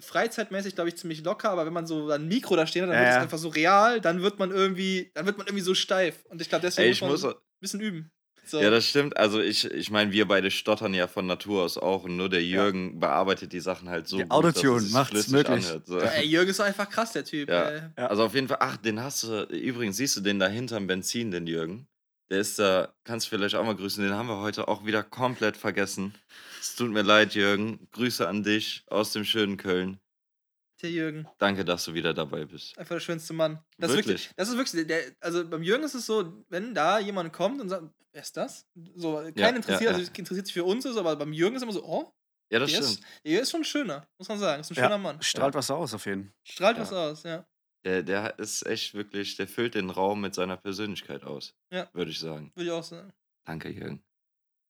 freizeitmäßig, glaube ich, ziemlich locker, aber wenn man so ein Mikro da steht, dann
Ja,
wird es
ja.
einfach so real, dann wird man irgendwie, dann wird man irgendwie so steif. Und ich glaube, deswegen
Ey,
muss
ich
man
muss.
ein bisschen üben. So.
Ja, das stimmt. Also ich, ich meine, wir beide stottern ja von Natur aus auch und nur der Jürgen bearbeitet die Sachen halt so
Die
gut,
Autotune
dass es
macht's möglich.
anhört. So.
Ey, Jürgen ist doch einfach krass, der Typ.
Ja.
Ja.
Also auf jeden Fall, ach, den hast du, übrigens siehst du den da hinterm Benzin, den Jürgen. Der ist da, kannst du vielleicht auch mal grüßen, den haben wir heute auch wieder komplett vergessen. Es tut mir leid, Jürgen. Grüße an dich aus dem schönen Köln.
Der Jürgen.
Danke, dass du wieder dabei bist.
Einfach der schönste Mann. Das ist wirklich.
Wirklich?
Das ist wirklich. Der, also beim Jürgen ist es so, wenn da jemand kommt und sagt, wer ist das? So, kein
Ja,
interessiert,
ja,
also interessiert sich für uns, so, aber beim Jürgen ist immer so, oh,
Ja, das
der
stimmt.
ist, der ist schon schöner, muss man sagen. Ist ein
Ja.
schöner Mann.
Strahlt was aus auf jeden Fall.
Strahlt
Ja.
was aus, ja.
Der, der ist echt wirklich, der füllt den Raum mit seiner Persönlichkeit aus.
Ja.
Würde ich sagen.
Würde ich auch sagen.
Danke, Jürgen.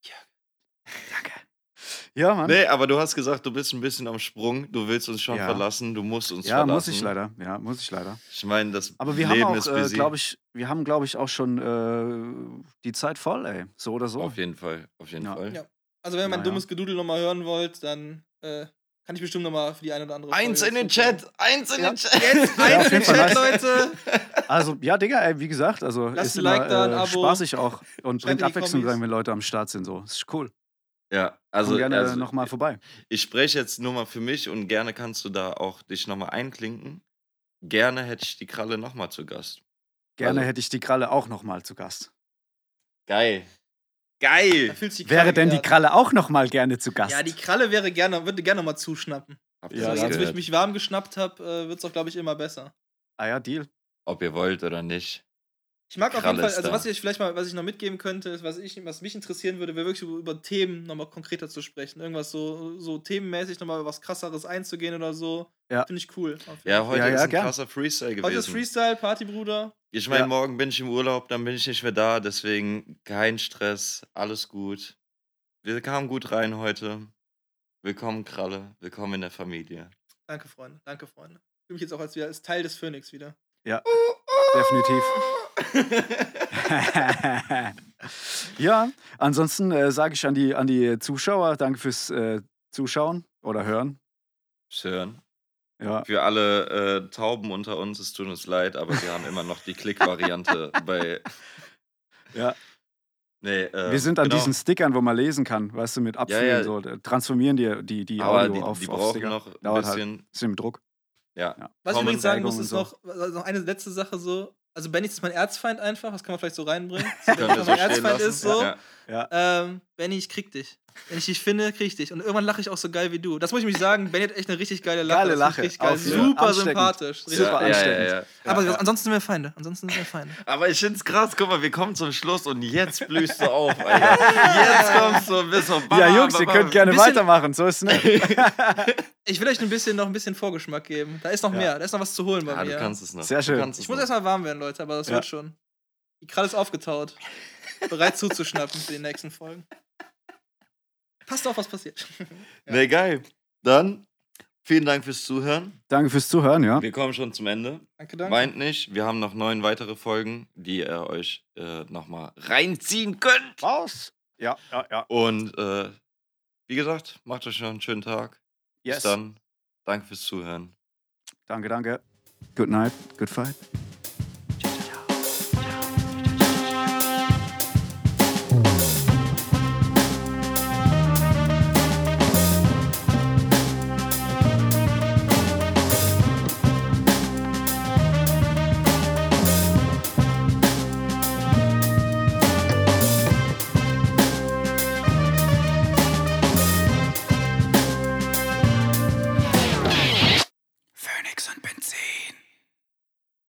Danke. Ja, Mann.
Nee, aber du hast gesagt, du bist ein bisschen am Sprung. Du willst uns schon
Ja.
verlassen. Du musst uns
ja,
verlassen.
muss ich leider. Ja, muss ich leider.
Ich meine, das
Aber wir
Leben
haben
ist
auch, äh, glaube ich, wir haben, glaube ich, auch schon äh, die Zeit voll, ey. So oder so.
Auf jeden Fall. Auf jeden
Ja.
Fall.
Ja. Also wenn ihr mein dummes Gedudel nochmal hören wollt, dann äh, kann ich bestimmt nochmal für die eine oder andere
Eins
Folge
in den. Chat! Eins in
Ja.
den Chat!
Jetzt
Ja,
eins in den Chat. Leute!
Also, ja, Digga, ey, wie gesagt, also
Lasst
ist
ein
immer
Like da, ein
äh,
Abo.
spaßig auch und
Schreibt
bringt Abwechslung rein, wenn Leute am Start sind. So. Das ist cool.
Ja,
Also,
also,
gerne
also
nochmal vorbei.
ich spreche jetzt nur mal für mich und gerne kannst du da auch dich nochmal einklinken. Gerne hätte ich die Kralle nochmal zu Gast.
Gerne
also-
hätte ich die Kralle auch nochmal zu Gast.
Geil. Geil!
fühlt sich die
Wäre denn die. Kralle auch nochmal gerne zu Gast?
Ja, die Kralle wäre gerne, würde gerne nochmal zuschnappen.
Ja,
ihr
so,
das
jetzt, wo ich mich warm geschnappt habe, äh, wird es auch, glaube ich, immer besser.
ah ja, Deal.
Ob ihr wollt oder nicht.
Ich mag auf jeden Fall, also was ich vielleicht mal, was ich noch mitgeben könnte, ist, was, ich, was mich interessieren würde, wäre wirklich über, über Themen nochmal konkreter zu sprechen. Irgendwas so, so themenmäßig nochmal was krasseres einzugehen oder so.
Ja.
Finde ich cool.
Ja, heute
Ja,
ist
ja,
ein
gern.
krasser Freestyle gewesen.
Heute ist Freestyle, Partybruder.
Ich meine,
Ja.
morgen bin ich im Urlaub, dann bin ich nicht mehr da, deswegen kein Stress, alles gut. Wir kamen gut rein heute. Willkommen, Kralle. Willkommen in der Familie.
Danke, Freunde. Danke, Freunde. Ich fühle mich jetzt auch als, wieder, als Teil des Phoenix wieder.
Definitiv. ja, ansonsten äh, sage ich an die, an die Zuschauer, danke fürs äh, Zuschauen oder Hören.
Schön.
Ja,
Für alle äh, Tauben unter uns, es tut uns leid, aber wir haben immer noch die Klick-Variante bei.
ja.
Nee, äh,
Wir sind an
genau.
diesen Stickern, wo man lesen kann, weißt du, mit Abspielen,
ja.
so, äh, transformieren die, die, die
aber
Audio
die,
auf,
die
auf
brauchen
Sticker.
noch ein
Dauert halt.
bisschen.
Ist im Druck.
Ja.
Ja.
Was ich übrigens sagen muss, ist noch, also noch eine letzte Sache so. Also Benny ist mein Erzfeind einfach, das kann man vielleicht so reinbringen.
Wir
Wenn
so
mein Erzfeind
lassen?
ist so,
Ja.
Ja.
ähm, Benny, ich krieg dich. Wenn ich dich finde, krieg ich dich. Und irgendwann lache ich auch so geil wie du. Das muss ich mich sagen, Benny hat echt eine richtig geile Lache.
Geile Lache,
Richtig geil. Super sympathisch.
Super ansteckend.
Ja, ja, ja.
Aber
ja.
ansonsten sind wir Feinde. Ansonsten sind wir Feinde.
Aber ich find's krass, guck mal, wir kommen zum Schluss und jetzt blühst du auf, Alter. Jetzt kommst du und bist so bam,
Ja, Jungs,
bam,
ihr könnt gerne
Bisschen-
weitermachen, so ist es nicht.
Ich will euch ein bisschen, noch ein bisschen Vorgeschmack geben. Da ist noch
Ja.
mehr. Da ist noch was zu holen bei
Ja,
mir.
du kannst es noch.
Sehr schön.
Ich muss erstmal warm werden, Leute, aber das
Ja.
wird schon. Die Kralle ist aufgetaut. Bereit zuzuschnappen für die nächsten Folgen. Passt auf, was passiert. Ja.
Nee, geil. Dann vielen Dank fürs Zuhören.
Danke fürs Zuhören, ja.
Wir kommen schon zum Ende.
Danke, danke.
Weint nicht, wir haben noch neun weitere Folgen, die ihr euch äh, nochmal reinziehen könnt.
Raus. Ja, ja, ja.
Und äh, wie gesagt, macht euch noch einen schönen Tag.
Yes.
Bis dann. Danke fürs Zuhören.
Danke, danke. Good night, good fight.